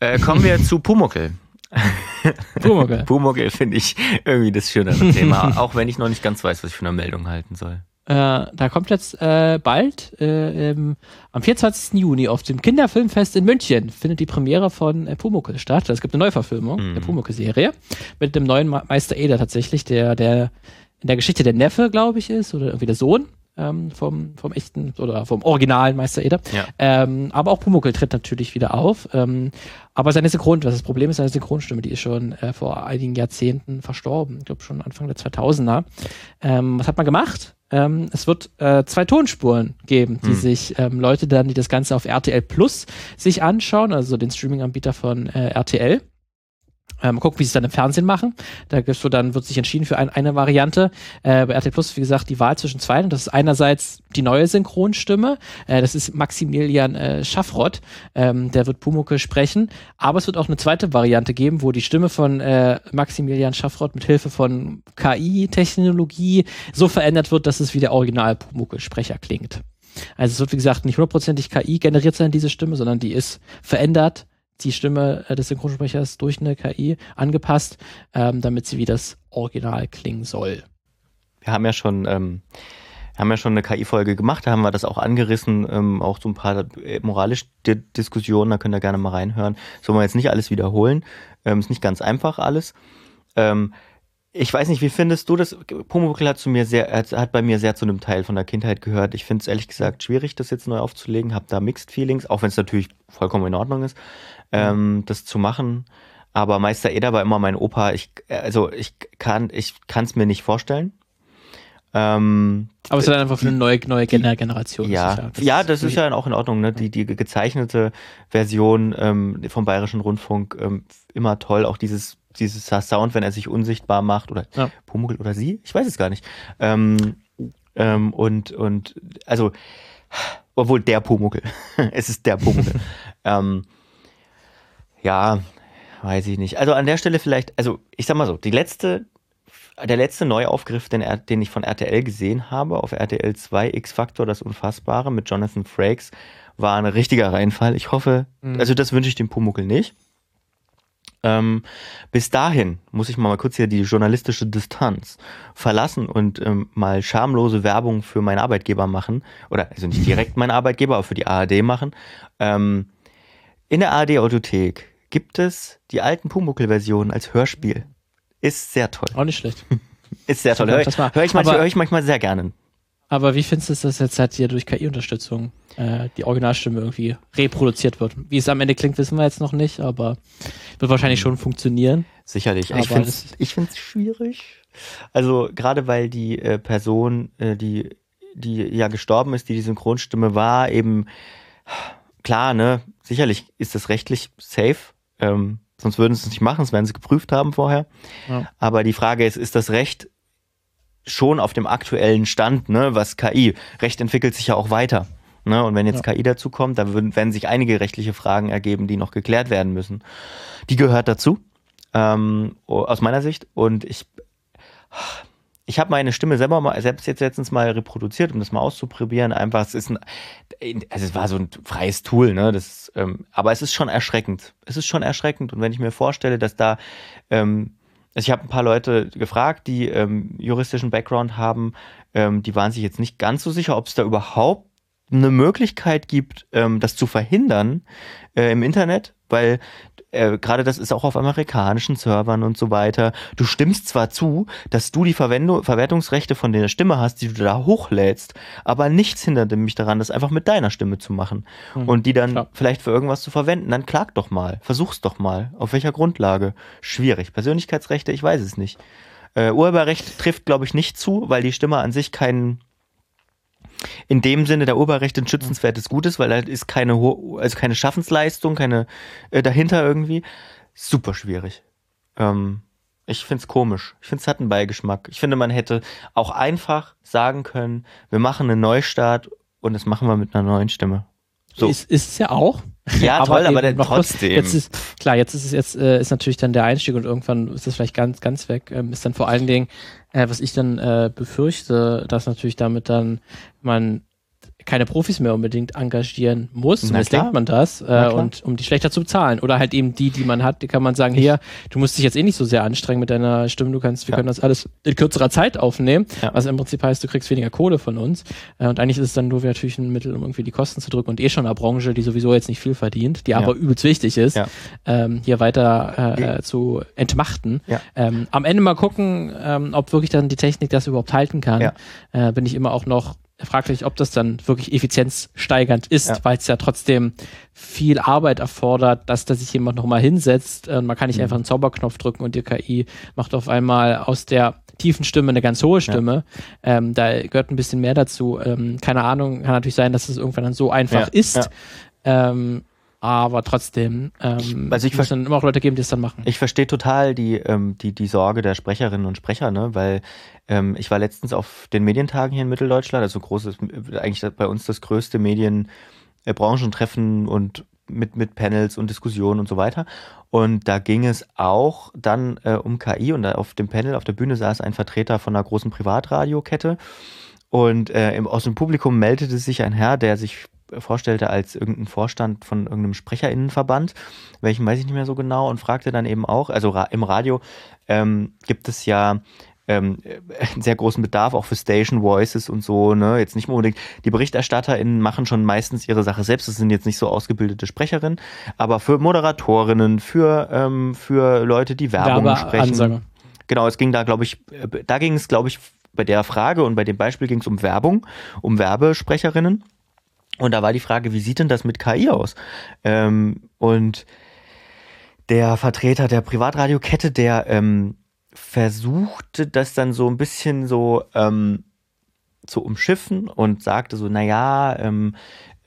Äh, kommen wir zu Pumuckel. Pumuckel. Pumuckel finde ich irgendwie das schönere Thema, auch wenn ich noch nicht ganz weiß, was ich für eine Meldung halten soll. Äh, da kommt jetzt äh, bald, äh, im, am 24. Juni auf dem Kinderfilmfest in München, findet die Premiere von äh, Pumuckl statt. Es gibt eine Neuverfilmung mhm. der Pumuckl-Serie mit dem neuen Meister Eder tatsächlich, der, der in der Geschichte der Neffe, glaube ich, ist, oder irgendwie der Sohn ähm, vom, vom echten oder vom originalen Meister Eder. Ja. Ähm, aber auch Pumuckl tritt natürlich wieder auf. Ähm, aber seine Synchron, was das Problem ist, seine Synchronstimme, die ist schon äh, vor einigen Jahrzehnten verstorben. Ich glaube schon Anfang der 2000er. Ähm, was hat man gemacht? Ähm, es wird äh, zwei Tonspuren geben, die hm. sich ähm, Leute dann, die das Ganze auf RTL Plus sich anschauen, also den Streaming-Anbieter von äh, RTL ähm, mal gucken, wie sie es dann im Fernsehen machen. Da gibt's so, dann wird sich entschieden für ein, eine Variante. Äh, bei RT Plus, wie gesagt, die Wahl zwischen zwei. Und das ist einerseits die neue Synchronstimme. Äh, das ist Maximilian äh, Schaffrott. Ähm, der wird Pumucke sprechen. Aber es wird auch eine zweite Variante geben, wo die Stimme von äh, Maximilian Schaffrott mit Hilfe von KI-Technologie so verändert wird, dass es wie der Original Pumucke-Sprecher klingt. Also es wird, wie gesagt, nicht hundertprozentig KI generiert sein, diese Stimme, sondern die ist verändert die Stimme äh, des Synchronsprechers durch eine KI angepasst, ähm, damit sie wie das Original klingen soll. Wir haben ja schon, ähm, haben ja schon eine KI-Folge gemacht, da haben wir das auch angerissen, ähm, auch so ein paar moralische Diskussionen, da könnt ihr gerne mal reinhören. Sollen wir jetzt nicht alles wiederholen, ähm, ist nicht ganz einfach alles. Ich weiß nicht, wie findest du das? Pumuckl hat zu mir sehr, hat bei mir sehr zu einem Teil von der Kindheit gehört. Ich finde es ehrlich gesagt schwierig, das jetzt neu aufzulegen. Habe da Mixed Feelings, auch wenn es natürlich vollkommen in Ordnung ist ähm, das zu machen. Aber Meister Eder war immer mein Opa. Ich, also ich kann, ich kann es mir nicht vorstellen. Ähm, aber es ist dann einfach für eine neue, neue Generation. Ja, das ja, das ist ja auch in Ordnung. Ne? Die, die gezeichnete Version ähm, vom Bayerischen Rundfunk ähm, immer toll. Auch dieses, dieses Sound, wenn er sich unsichtbar macht oder ja. Pumuckl oder sie, ich weiß es gar nicht. Ähm, ähm, und und also, obwohl der Pumuckl, es ist der Pumuckl. ähm, ja, weiß ich nicht. Also an der Stelle vielleicht, also ich sag mal so, die letzte, der letzte Neuaufgriff, den, den ich von RTL gesehen habe, auf RTL 2 X-Factor, das Unfassbare mit Jonathan Frakes, war ein richtiger Reinfall. Ich hoffe, mhm. also das wünsche ich dem Pumuckel nicht. Ähm, bis dahin muss ich mal kurz hier die journalistische Distanz verlassen und ähm, mal schamlose Werbung für meinen Arbeitgeber machen. Oder also nicht direkt meinen Arbeitgeber, aber für die ARD machen. Ähm, in der ARD-Audiothek gibt es die alten Pumuckl-Versionen als Hörspiel. Ist sehr toll. Auch nicht schlecht. Ist sehr toll. Hör, hör, ich manchmal, hör ich manchmal sehr gerne. Aber wie findest du es, dass jetzt halt hier durch KI-Unterstützung äh, die Originalstimme irgendwie reproduziert wird? Wie es am Ende klingt, wissen wir jetzt noch nicht, aber wird wahrscheinlich schon funktionieren. Sicherlich. Aber ich finde es ich find's schwierig. Also gerade weil die äh, Person, äh, die, die ja gestorben ist, die die Synchronstimme war, eben klar, ne, sicherlich ist das rechtlich safe. Ähm, sonst würden sie es nicht machen, das werden sie geprüft haben vorher. Ja. Aber die Frage ist, ist das Recht schon auf dem aktuellen Stand, ne, was KI, Recht entwickelt sich ja auch weiter. Ne? Und wenn jetzt ja. KI dazu kommt, dann würden, werden sich einige rechtliche Fragen ergeben, die noch geklärt werden müssen. Die gehört dazu, ähm, aus meiner Sicht. Und ich, ich habe meine Stimme selber mal, selbst jetzt letztens mal reproduziert, um das mal auszuprobieren. Einfach, es ist ein, also es war so ein freies Tool, ne? Das, ähm, aber es ist schon erschreckend. Es ist schon erschreckend. Und wenn ich mir vorstelle, dass da, ähm, also ich habe ein paar Leute gefragt, die ähm, juristischen Background haben, ähm, die waren sich jetzt nicht ganz so sicher, ob es da überhaupt eine Möglichkeit gibt, ähm, das zu verhindern äh, im Internet, weil äh, gerade das ist auch auf amerikanischen Servern und so weiter. Du stimmst zwar zu, dass du die Verwendung, Verwertungsrechte von der Stimme hast, die du da hochlädst, aber nichts hindert mich daran, das einfach mit deiner Stimme zu machen hm, und die dann klar. vielleicht für irgendwas zu verwenden. Dann klag doch mal, versuch's doch mal. Auf welcher Grundlage? Schwierig. Persönlichkeitsrechte, ich weiß es nicht. Äh, Urheberrecht trifft, glaube ich, nicht zu, weil die Stimme an sich keinen in dem Sinne der Urheberrechte ein schützenswertes Gutes, weil da ist keine, also keine Schaffensleistung, keine äh, dahinter irgendwie. Super schwierig. Ähm, ich finde es komisch. Ich finde es hat einen Beigeschmack. Ich finde, man hätte auch einfach sagen können, wir machen einen Neustart und das machen wir mit einer neuen Stimme. So. Ist, es ja auch. Ja, aber toll, aber dann trotzdem. Jetzt ist, klar, jetzt ist es jetzt äh, ist natürlich dann der Einstieg und irgendwann ist das vielleicht ganz ganz weg. Ähm, ist dann vor allen Dingen, äh, was ich dann äh, befürchte, dass natürlich damit dann man keine Profis mehr unbedingt engagieren muss. Na Zumindest denkt man das. Äh, und um die schlechter zu bezahlen. Oder halt eben die, die man hat, die kann man sagen, hier, du musst dich jetzt eh nicht so sehr anstrengen mit deiner Stimme, du kannst, wir ja. können das alles in kürzerer Zeit aufnehmen, ja. was im Prinzip heißt, du kriegst weniger Kohle von uns. Äh, und eigentlich ist es dann nur natürlich ein Mittel, um irgendwie die Kosten zu drücken und eh schon eine Branche, die sowieso jetzt nicht viel verdient, die aber übelst wichtig ist, ähm, hier weiter äh, zu entmachten. Ähm, am Ende mal gucken, ähm, ob wirklich dann die Technik das überhaupt halten kann. Äh, bin ich immer auch noch fraglich, ob das dann wirklich effizienzsteigernd ist, ja. weil es ja trotzdem viel Arbeit erfordert, dass da sich jemand nochmal hinsetzt. Äh, man kann nicht mhm. einfach einen Zauberknopf drücken und die KI macht auf einmal aus der tiefen Stimme eine ganz hohe Stimme. Ja. Ähm, da gehört ein bisschen mehr dazu. Ähm, keine Ahnung, kann natürlich sein, dass es irgendwann dann so einfach ja. ist. Ähm, aber trotzdem ähm, also ich muss dann immer auch Leute geben, die es dann machen. Ich verstehe total die, ähm, die, die Sorge der Sprecherinnen und Sprecher, ne? weil ähm, ich war letztens auf den Medientagen hier in Mitteldeutschland, also großes, eigentlich bei uns das größte Medienbranchentreffen und mit, mit Panels und Diskussionen und so weiter. Und da ging es auch dann äh, um KI und auf dem Panel, auf der Bühne saß ein Vertreter von einer großen Privatradiokette. Und äh, im, aus dem Publikum meldete sich ein Herr, der sich vorstellte als irgendein Vorstand von irgendeinem Sprecherinnenverband, welchen weiß ich nicht mehr so genau, und fragte dann eben auch, also ra im Radio ähm, gibt es ja ähm, einen sehr großen Bedarf auch für Station Voices und so, ne? Jetzt nicht mehr unbedingt. Die BerichterstatterInnen machen schon meistens ihre Sache selbst. Das sind jetzt nicht so ausgebildete Sprecherinnen, aber für Moderatorinnen, für, ähm, für Leute, die Werbung Werbe sprechen. Ansage. Genau, es ging da, glaube ich, äh, da ging es, glaube ich, bei der Frage und bei dem Beispiel ging es um Werbung, um Werbesprecherinnen. Und da war die Frage, wie sieht denn das mit KI aus? Ähm, und der Vertreter der Privatradiokette, der ähm, versuchte das dann so ein bisschen so ähm, zu umschiffen und sagte so, naja, ähm,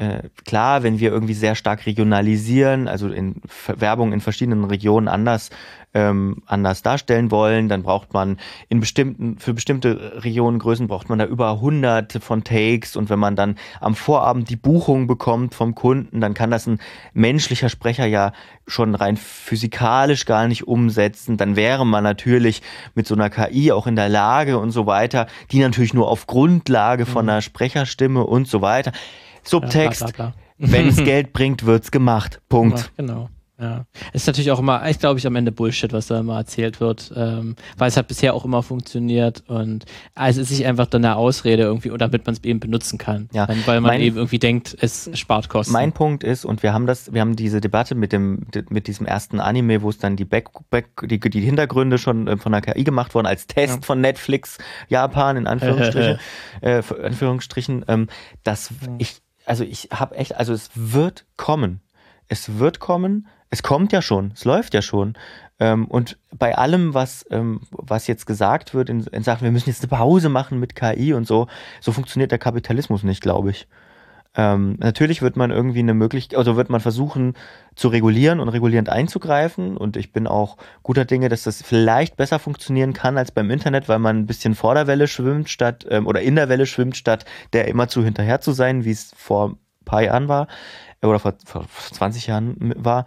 äh, klar, wenn wir irgendwie sehr stark regionalisieren, also in Werbung in verschiedenen Regionen anders ähm, anders darstellen wollen, dann braucht man in bestimmten, für bestimmte Regionengrößen braucht man da über hunderte von Takes und wenn man dann am Vorabend die Buchung bekommt vom Kunden, dann kann das ein menschlicher Sprecher ja schon rein physikalisch gar nicht umsetzen. Dann wäre man natürlich mit so einer KI auch in der Lage und so weiter, die natürlich nur auf Grundlage von mhm. einer Sprecherstimme und so weiter. Subtext, ja, wenn es Geld bringt, wird's gemacht. Punkt. Ja, genau. Ja. Ist natürlich auch immer, ich glaube ich, am Ende Bullshit, was da immer erzählt wird, ähm, weil es hat bisher auch immer funktioniert und also es ist nicht einfach dann eine Ausrede irgendwie, damit man es eben benutzen kann. Ja. Weil man mein, eben irgendwie denkt, es spart Kosten. Mein Punkt ist, und wir haben das, wir haben diese Debatte mit dem, mit diesem ersten Anime, wo es dann die Back, Back die, die Hintergründe schon äh, von der KI gemacht wurden, als Test ja. von Netflix Japan, in Anführungsstrichen, äh, Anführungsstrichen, ähm, dass ich, also ich habe echt, also es wird kommen. Es wird kommen, es kommt ja schon, es läuft ja schon. Ähm, und bei allem, was, ähm, was jetzt gesagt wird in, in Sachen, wir müssen jetzt eine Pause machen mit KI und so, so funktioniert der Kapitalismus nicht, glaube ich. Ähm, natürlich wird man irgendwie eine Möglichkeit, also wird man versuchen zu regulieren und regulierend einzugreifen. Und ich bin auch guter Dinge, dass das vielleicht besser funktionieren kann als beim Internet, weil man ein bisschen vor der Welle schwimmt statt ähm, oder in der Welle schwimmt, statt der immer zu hinterher zu sein, wie es vor ein paar Jahren war äh, oder vor, vor 20 Jahren war.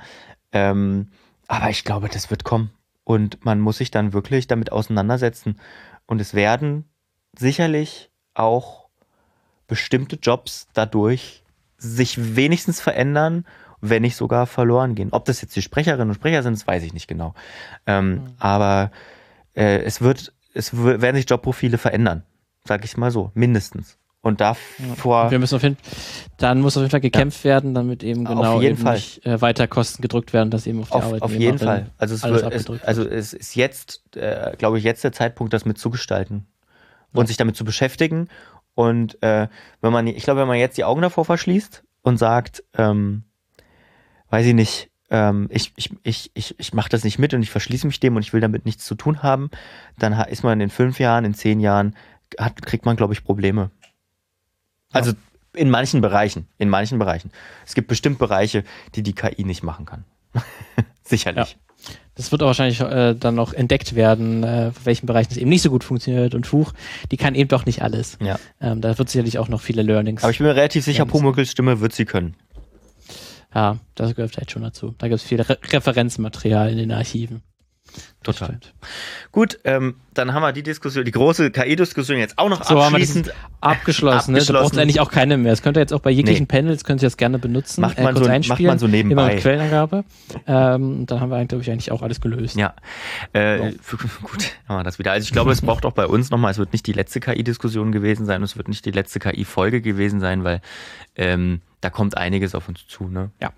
Ähm, aber ich glaube, das wird kommen. Und man muss sich dann wirklich damit auseinandersetzen. Und es werden sicherlich auch bestimmte Jobs dadurch sich wenigstens verändern, wenn nicht sogar verloren gehen. Ob das jetzt die Sprecherinnen und Sprecher sind, das weiß ich nicht genau. Ähm, mhm. Aber äh, es wird, es werden sich Jobprofile verändern, sage ich mal so, mindestens. Und davor. Ja. Wir müssen auf jeden, dann muss auf jeden Fall gekämpft ja. werden, damit eben genau eben nicht äh, weiter Kosten gedrückt werden, dass eben auf die auf, Arbeit. Auf jeden Fall. Also es, wird, es, also es ist jetzt, äh, glaube ich, jetzt der Zeitpunkt, das mit zugestalten und ja. sich damit zu beschäftigen. Und äh, wenn man, ich glaube, wenn man jetzt die Augen davor verschließt und sagt, ähm, weiß ich nicht, ähm, ich, ich, ich, ich, ich mache das nicht mit und ich verschließe mich dem und ich will damit nichts zu tun haben, dann ist man in fünf Jahren, in zehn Jahren, hat, kriegt man, glaube ich, Probleme. Also in manchen Bereichen, in manchen Bereichen. Es gibt bestimmt Bereiche, die die KI nicht machen kann. Sicherlich. Ja. Das wird auch wahrscheinlich äh, dann noch entdeckt werden, äh, welchen Bereichen es eben nicht so gut funktioniert. Und Fuch, die kann eben doch nicht alles. Ja. Ähm, da wird sicherlich auch noch viele Learnings. Aber ich bin mir relativ sicher, Pumuckls Stimme wird sie können. Ja, das gehört vielleicht schon dazu. Da gibt es viel Re Referenzmaterial in den Archiven. Total. Gut, ähm, dann haben wir die Diskussion, die große KI-Diskussion jetzt auch noch so abschließend abgeschlossen. Ne? Da braucht eigentlich auch keine mehr. Das könnt ihr jetzt auch bei jeglichen nee. Panels, könnt ihr das gerne benutzen. Macht man, äh, so, macht man so nebenbei. Immer mit Quellenangabe. Ähm, dann haben wir, glaube ich, eigentlich auch alles gelöst. Ja, äh, so. gut, haben wir das wieder. Also ich glaube, es braucht auch bei uns nochmal, es wird nicht die letzte KI-Diskussion gewesen sein, es wird nicht die letzte KI-Folge gewesen sein, weil ähm, da kommt einiges auf uns zu. Ne? Ja.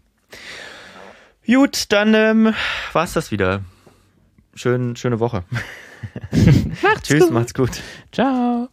Gut, dann ähm, war es das wieder schön, schöne Woche. macht's Tschüss, gut. macht's gut. Ciao.